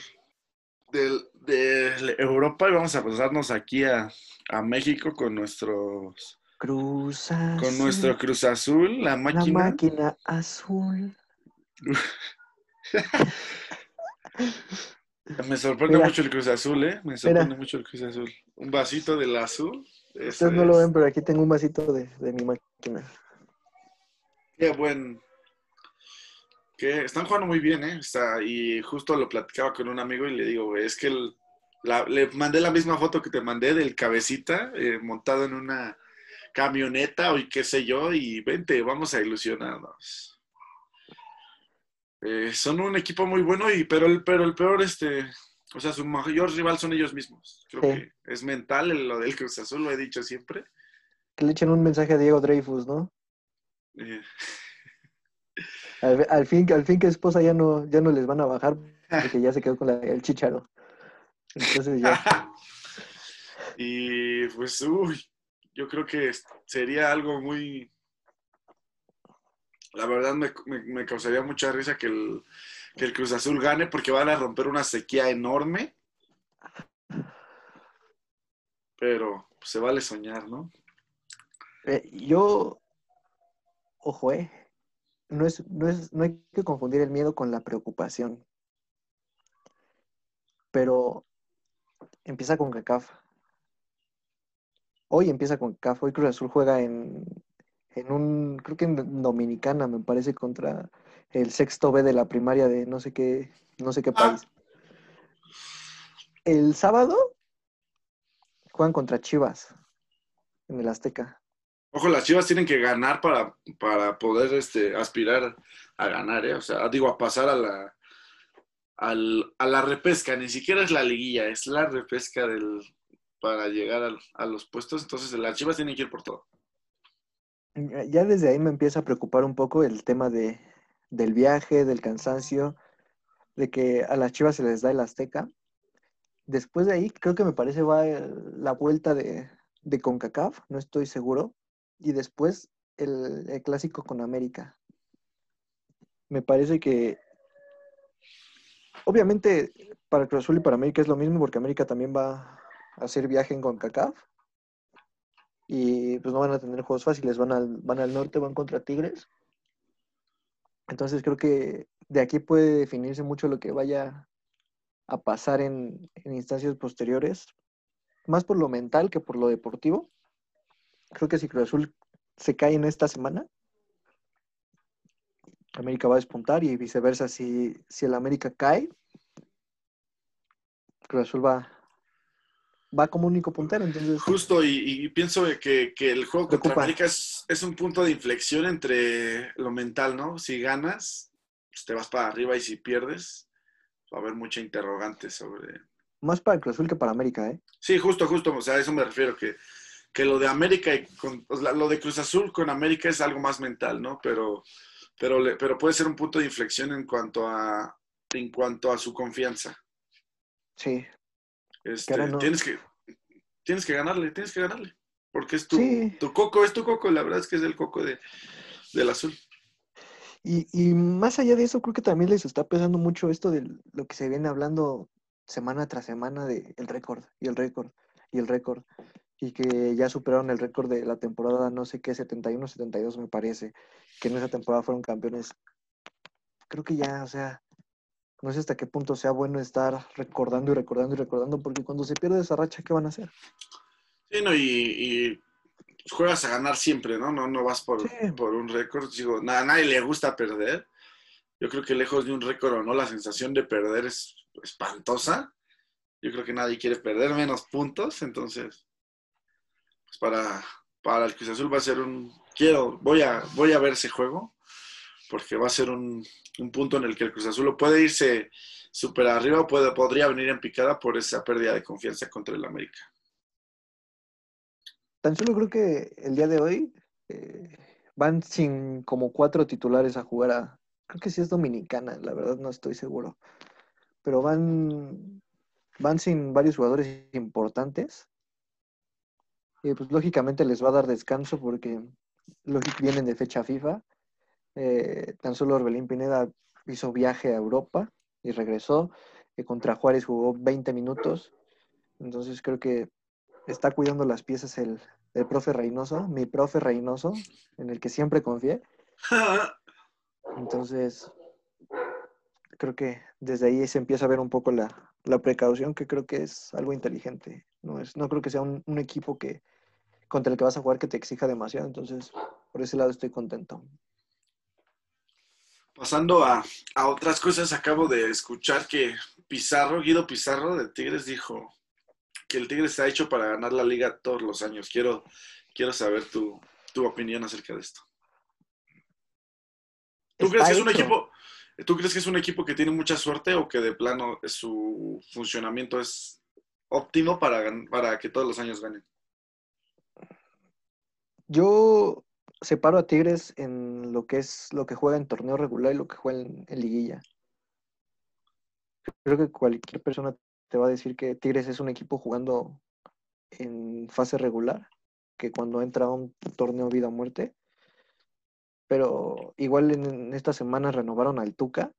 del- de Europa y vamos a pasarnos aquí a, a México con nuestros Cruz con Azul, nuestro Cruz Azul, la la máquina. máquina azul. Me sorprende Mira. mucho el Cruz Azul, ¿eh? Me sorprende mucho el Cruz Azul. Un vasito del azul. Ustedes no lo ven, pero aquí tengo un vasito de, de mi máquina. Qué buen. Que están jugando muy bien, ¿eh? Y justo lo platicaba con un amigo y le digo, es que el- la- le mandé la misma foto que te mandé del cabecita eh, montado en una camioneta o y qué sé yo, y vente, vamos a ilusionarnos. Eh, son un equipo muy bueno, y, pero, el, pero el peor, este, o sea, su mayor rival son ellos mismos. Creo Sí. que es mental lo del Cruz Azul, lo he dicho siempre. Que le echen un mensaje a Diego Dreyfus, ¿no? Eh, Al, al fin, al fin que esposa ya no, ya no les van a bajar porque ya se quedó con la- el chicharo. Entonces ya. y pues, uy, yo creo que sería algo muy... La verdad me, me- me causaría mucha risa que el, que el Cruz Azul gane porque van a romper una sequía enorme. Pero pues, se vale soñar, ¿no? Eh, yo, ojo, eh, no, es, no, es, no hay que confundir el miedo con la preocupación. Pero empieza con CACAF. Hoy empieza con CACAF. Hoy Cruz Azul juega en, en un, creo que en Dominicana, me parece, contra el sexto B de la primaria de no sé qué, no sé qué Ah. país. El sábado juegan contra Chivas en el Azteca. Ojo, las Chivas tienen que ganar para, para poder este, aspirar a ganar, ¿eh? O sea, digo, a pasar a la, a la repesca. Ni siquiera es la liguilla, es la repesca del, para llegar al- a los puestos. Entonces, las Chivas tienen que ir por todo. Ya desde ahí me empieza a preocupar un poco el tema de, del viaje, del cansancio, de que a las Chivas se les da el Azteca. Después de ahí, creo que me parece va la vuelta de, de CONCACAF, no estoy seguro. Y después el, clásico con América. Me parece que, obviamente, para Cruz Azul y para América es lo mismo, porque América también va a hacer viaje en CONCACAF. Y pues no van a tener juegos fáciles, van al, van al norte, van contra Tigres. Entonces creo que de aquí puede definirse mucho lo que vaya a pasar en, en instancias posteriores, más por lo mental que por lo deportivo. Creo que si Cruz Azul se cae en esta semana, América va a despuntar y viceversa. Si, si el América cae, Cruz Azul va, va como único puntero. Entonces, Justo, y, y pienso que, que el juego contra. América es, es un punto de inflexión entre lo mental, ¿no? Si ganas, pues te vas para arriba y si pierdes, va a haber mucha interrogante sobre, más para Cruz Azul que para América, ¿eh? Sí, justo, justo, o sea, a eso me refiero, que, que lo de América y con, lo de Cruz Azul con América es algo más mental, ¿no? Pero, pero, le- pero puede ser un punto de inflexión en cuanto a, en cuanto a su confianza. Sí. Este, no- tienes, que, tienes que ganarle, tienes que ganarle, porque es tu, Sí. tu coco, es tu coco, la verdad es que es el coco de, del azul. Y, y más allá de eso, creo que también les está pesando mucho esto de lo que se viene hablando semana tras semana de el récord y el récord y el récord. Y que ya superaron el récord de la temporada, no sé qué, 71, 72 me parece, que en esa temporada fueron campeones. Creo que ya, o sea, no sé hasta qué punto sea bueno estar recordando y recordando y recordando, porque cuando se pierde esa racha, ¿qué van a hacer? Sí, no, y, y juegas a ganar siempre, ¿no? No, no vas por, Sí. por un récord. Digo, a nadie le gusta perder. Yo creo que lejos de un récord o no, la sensación de perder es espantosa. Yo creo que nadie quiere perder menos puntos, entonces, pues para, para el Cruz Azul va a ser un... Quiero, voy a, voy a ver ese juego, porque va a ser un, un punto en el que el Cruz Azul puede irse súper arriba o puede, podría venir en picada por esa pérdida de confianza contra el América. Tan solo creo que el día de hoy eh, van sin como cuatro titulares a jugar a. Creo que sí es dominicana, la verdad no estoy seguro. Pero van, van sin varios jugadores importantes. Y pues lógicamente les va a dar descanso porque vienen de fecha FIFA. Eh, tan solo Orbelín Pineda hizo viaje a Europa y regresó. Eh, contra Juárez jugó 20 minutos. Entonces creo que está cuidando las piezas el, el profe Reynoso, mi profe Reynoso, en el que siempre confié. Entonces, creo que desde ahí se empieza a ver un poco la, la precaución, que creo que es algo inteligente. No, es, no creo que sea un, un, equipo que contra el que vas a jugar que te exija demasiado. Entonces, por ese lado estoy contento. Pasando a, a otras cosas, acabo de escuchar que Pizarro, Guido Pizarro de Tigres dijo que el Tigres está hecho para ganar la liga todos los años. Quiero, quiero saber tu, tu opinión acerca de esto. ¿Tú crees, que es un equipo, ¿Tú crees que es un equipo que tiene mucha suerte o que de plano su funcionamiento es óptimo para, para que todos los años ganen? Yo separo a Tigres en lo que es lo que juega en torneo regular y lo que juega en, en liguilla. Creo que cualquier persona te va a decir que Tigres es un equipo jugando en fase regular, que cuando entra a un torneo vida o muerte. Pero igual en, esta semana renovaron al Tuca.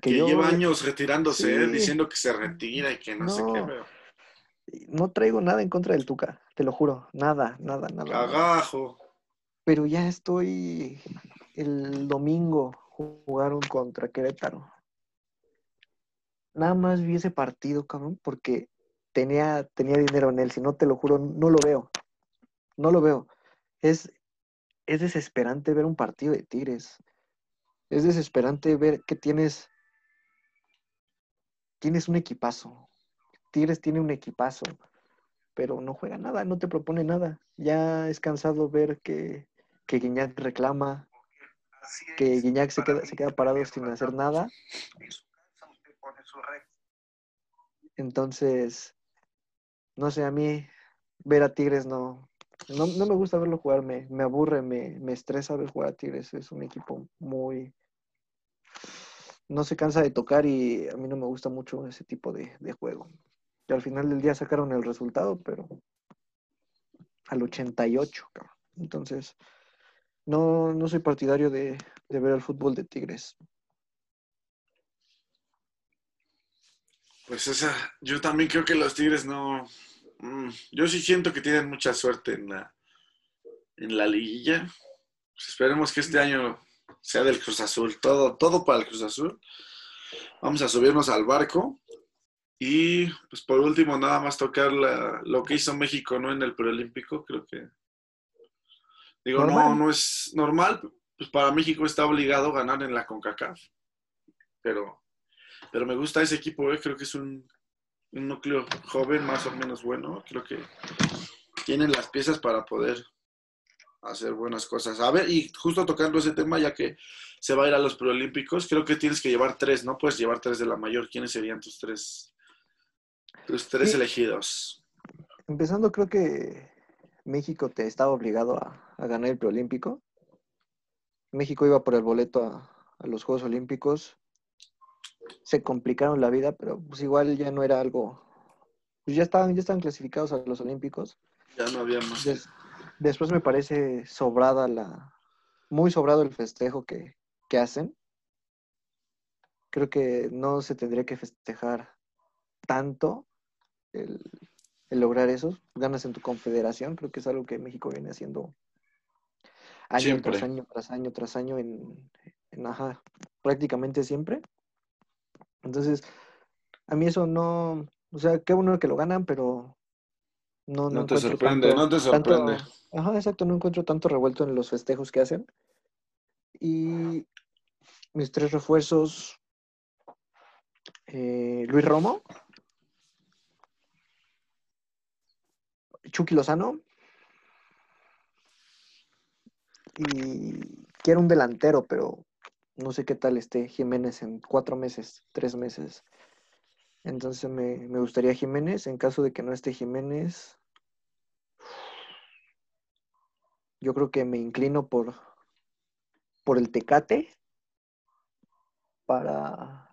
Que, lleva años retirándose, diciendo que se retira y que no, sé qué. Pero... No traigo nada en contra del Tuca, te lo juro. Nada, nada, nada. Cagajo. Pero ya estoy el domingo jugaron contra Querétaro. Nada más vi ese partido, cabrón, porque tenía, tenía dinero en él. Si no, te lo juro, no lo veo. No lo veo. Es, es desesperante ver un partido de Tigres. Es desesperante ver que tienes, tienes un equipazo. Tigres tiene un equipazo, pero no juega nada, no te propone nada. Ya es cansado ver que, que Guiñac reclama, que Guiñac se queda, se queda parado sin hacer nada. Entonces, no sé, a mí ver a Tigres no, no, no me gusta verlo jugar, me, me aburre, me, me, estresa ver jugar a Tigres. Es un equipo muy... No se cansa de tocar y a mí no me gusta mucho ese tipo de, de juego. Y al final del día sacaron el resultado, pero al 88, Entonces, no, no soy partidario de, de ver el fútbol de Tigres. Pues esa, yo también creo que los Tigres no, Mm, yo sí siento que tienen mucha suerte en la, en la liguilla. Pues esperemos que este año sea del Cruz Azul, todo, todo para el Cruz Azul. Vamos a subirnos al barco. Y pues por último, nada más tocar lo que hizo México ¿no? en el preolímpico. Creo que. Digo, no, no es normal. Pues para México está obligado a ganar en la CONCACAF. Pero, pero me gusta ese equipo, ¿eh? creo que es un, un núcleo joven más o menos bueno. Creo que tienen las piezas para poder hacer buenas cosas. A ver, y justo tocando ese tema, ya que se va a ir a los preolímpicos, creo que tienes que llevar tres, ¿no? Puedes llevar tres de la mayor. ¿Quiénes serían tus tres, tus tres elegidos? Empezando, creo que México te estaba obligado a, ganar el preolímpico. México iba por el boleto a los Juegos Olímpicos se complicaron la vida, pero pues igual ya no era algo, pues ya estaban, ya estaban clasificados a los Olímpicos. Ya no había más. después me parece sobrada la, muy sobrado el festejo que, que hacen. Creo que no se tendría que festejar tanto el, el, lograr eso. Ganas en tu confederación, creo que es algo que México viene haciendo año tras año, tras año, tras año, en, en ajá, prácticamente siempre. Entonces, a mí eso no, o sea, qué bueno que lo ganan, pero no, no, te sorprende, no te sorprende. ajá, exacto, no encuentro tanto revuelto en los festejos que hacen. Y mis tres refuerzos, eh, Luis Romo, Chucky Lozano y quiero un delantero, pero no sé qué tal esté Jiménez en cuatro meses, tres meses. Entonces me, gustaría Jiménez. En caso de que no esté Jiménez, yo creo que me inclino por, por el Tecate para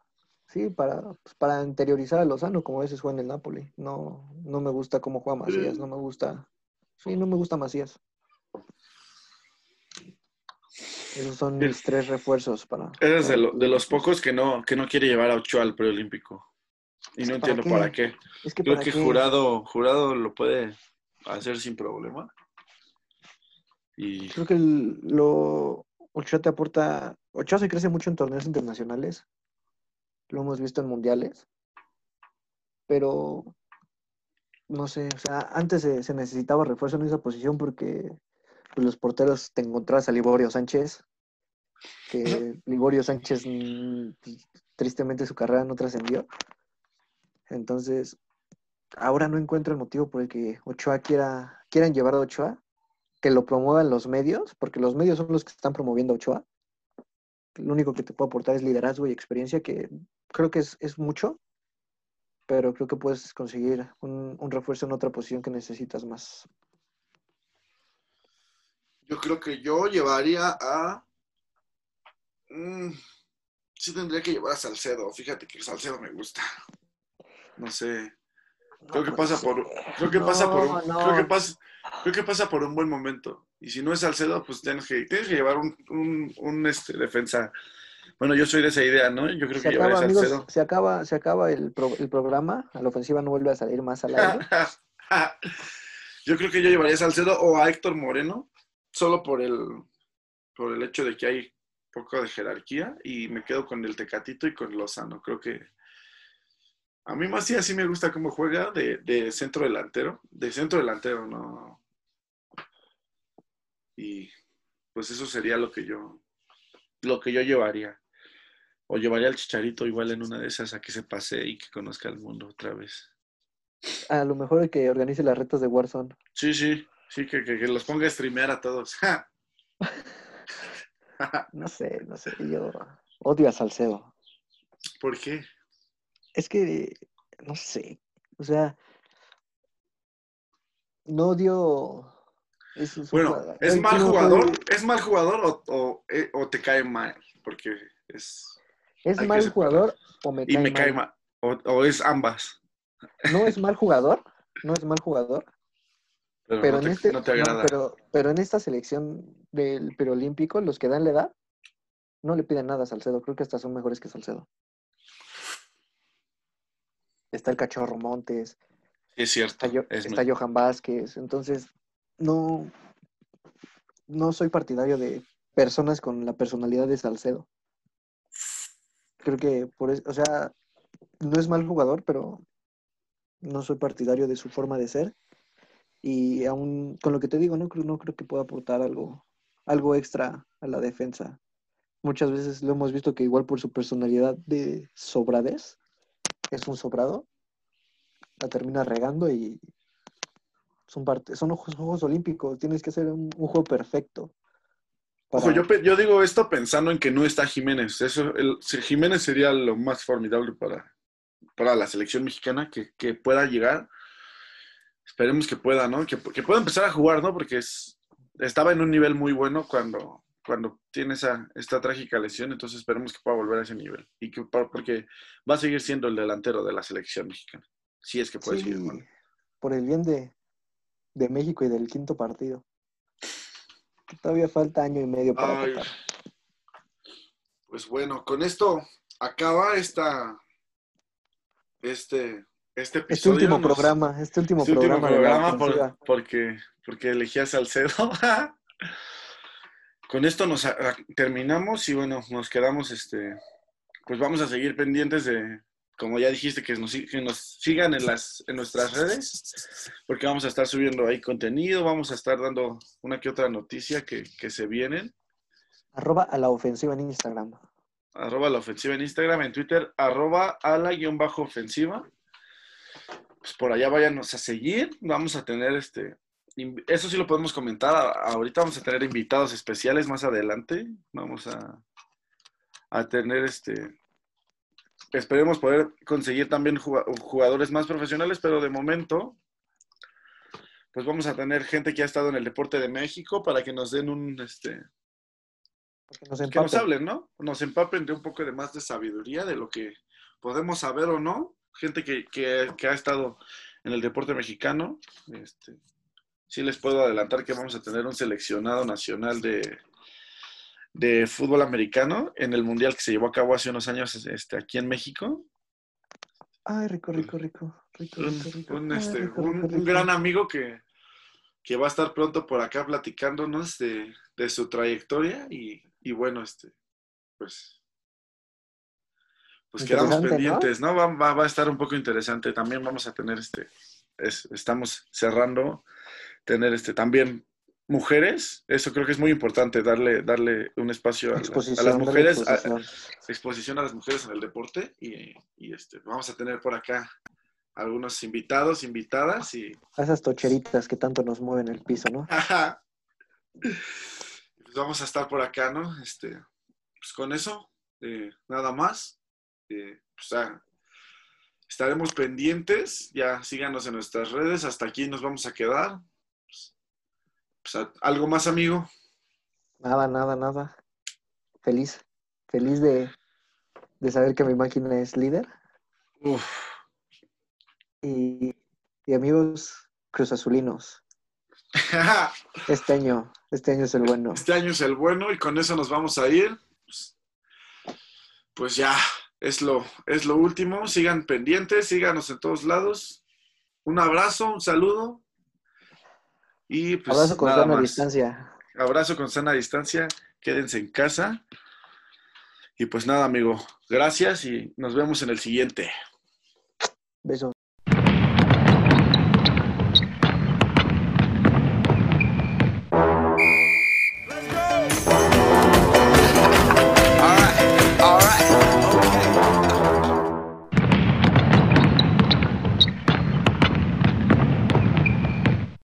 Sí, para, pues, para interiorizar a Lozano, como a veces juega en el Napoli. No, no me gusta cómo juega Macías, no me gusta. Sí, no me gusta Macías. Esos son mis tres refuerzos para. Eres de, de los pocos que no, que no quiere llevar a Ochoa al preolímpico. Y no entiendo para qué. Es que Creo para que qué. jurado, jurado lo puede hacer sin problema. Y Creo que el- lo Ochoa te aporta. Ochoa se crece mucho en torneos internacionales. Lo hemos visto en mundiales. Pero no sé, o sea, antes se, se necesitaba refuerzo en esa posición porque pues, los porteros te encontrabas a Liborio Sánchez, que Liborio Sánchez mm, tristemente su carrera no trascendió. Entonces, ahora no encuentro el motivo por el que Ochoa quiera, quieran llevar a Ochoa, que lo promuevan los medios, porque los medios son los que están promoviendo a Ochoa. Lo único que te puedo aportar es liderazgo y experiencia, que creo que es, es mucho, pero creo que puedes conseguir un, un refuerzo en otra posición que necesitas más. yo creo que yo llevaría a. Mm, sí, tendría que llevar a Salcedo. Fíjate que Salcedo me gusta. No sé. Creo que No pasa por, creo que pasa por, No, creo que pasa, creo que pasa por un buen momento. Y si no es Salcedo, pues tienes que, tienes que llevar un, un, un, este, defensa. Bueno, yo soy de esa idea, ¿no? Yo creo Se que llevaría acaba, a amigos, Salcedo. se acaba, se acaba el, pro- el programa, a la ofensiva no vuelve a salir más al aire. yo creo que yo llevaría a Salcedo o a Héctor Moreno, solo por el, por el hecho de que hay poco de jerarquía y me quedo con el Tecatito y con Lozano. Creo que a mí más sí así me gusta cómo juega de, de centro delantero, de centro delantero, no. Y pues eso sería lo que yo, lo que yo llevaría. O llevaría al Chicharito igual en una de esas a que se pase y que conozca el mundo otra vez. A lo mejor el que organice las retas de Warzone. Sí, sí, sí, que, que- que los ponga a streamear a todos. No sé, no sé, yo odio a Salcedo. ¿Por qué? Es que, no sé, o sea, no odio... Es, es Bueno, ¿es mal jugador? ¿Es mal jugador o, o, eh, o te cae mal? Porque es... ¿Es hay mal jugador o me Y cae me cae mal? O, o es ambas. No es mal jugador, no es mal jugador, Pero, pero no, en te, este, no te no, agrada. pero, pero en esta selección del preolímpico, los que dan la edad, no le piden nada a Salcedo, creo que hasta son mejores que Salcedo. Está el Cachorro Montes, es cierto. está, Yo- es está muy- Johan Vázquez, entonces no, no soy partidario de personas con la personalidad de Salcedo. Creo que por eso, o sea, no es mal jugador, pero no soy partidario de su forma de ser. Y aún con lo que te digo, no creo, no creo que pueda aportar algo, algo extra a la defensa. Muchas veces lo hemos visto que igual por su personalidad de sobradez, es un sobrado, la termina regando y son, parte, son Juegos Olímpicos, tienes que hacer un juego perfecto. Ojo, yo, yo digo esto pensando en que no está Jiménez. Eso, el, Jiménez sería lo más formidable para, para la selección mexicana que, que pueda llegar. Esperemos que pueda, ¿no? Que, que pueda empezar a jugar, ¿no? Porque es, estaba en un nivel muy bueno cuando, cuando tiene esa, esta trágica lesión. Entonces esperemos que pueda volver a ese nivel. Y que, porque va a seguir siendo el delantero de la selección mexicana. Si es que puede Sí, seguir por el bien de, de México y del quinto partido. Que Todavía falta año y medio para Ay. Qatar. Pues bueno, con esto acaba esta este este Este episodio. último Nos- programa, este último este último programa, la programa por- porque porque elegí a Salcedo. con esto nos a- terminamos y bueno, nos quedamos este pues vamos a seguir pendientes de como ya dijiste que nos, si- que nos sigan en las en nuestras redes porque vamos a estar subiendo ahí contenido, vamos a estar dando una que otra noticia que, que se vienen. Arroba a la ofensiva en Instagram. arroba la ofensiva en Instagram, en Twitter, arroba a la guion bajo ofensiva. Pues por allá váyanos a seguir. Vamos a tener este. Eso sí lo podemos comentar. a- Ahorita vamos a tener invitados especiales más adelante. Vamos a, a tener este. Esperemos poder conseguir también juga- jugadores más profesionales, pero de momento, pues vamos a tener gente que ha estado en el deporte de México para que nos den un, este, Que nos que nos hablen, ¿no? Nos empapen de un poco de más de sabiduría de lo que podemos saber o no, gente que, que, que ha estado en el deporte mexicano, este, sí les puedo adelantar que vamos a tener un seleccionado nacional de, de fútbol americano en el mundial que se llevó a cabo hace unos años este, aquí en México. Ay, rico, rico, rico. rico, Un, rico, rico. un, este, un- gran amigo que, que va a estar pronto por acá platicándonos de, de su trayectoria y, y bueno, este, pues, pues quedamos Interesante, ¿no? pendientes, ¿no? Va, va- va a estar un poco interesante. También vamos a tener este, es- estamos cerrando, tener este también mujeres. Eso creo que es muy importante, darle, darle un espacio a, las- a mujeres, exposición. exposición a las mujeres en el deporte y, y, este, vamos a tener por acá algunos invitados, invitadas y A esas tocheritas que tanto nos mueven el piso, ¿no? pues vamos a estar por acá, ¿no? Este, pues con eso, eh, nada más. Eh, pues, ah, estaremos pendientes, ya síganos en nuestras redes, hasta aquí nos vamos a quedar. Pues, algo más, amigo. Nada, nada, nada. Feliz. Feliz de, de saber que mi máquina es líder. Uf, Y, y amigos cruzazulinos, este año, este año es el bueno. este año es el bueno y con eso nos vamos a ir. Pues, pues ya, es lo, es lo último. Sigan pendientes, síganos en todos lados. Un abrazo, un saludo. Y pues Abrazo con nada sana más. distancia. Abrazo con sana distancia. Quédense en casa. Y pues nada, amigo. Gracias y nos vemos en el siguiente. Besos.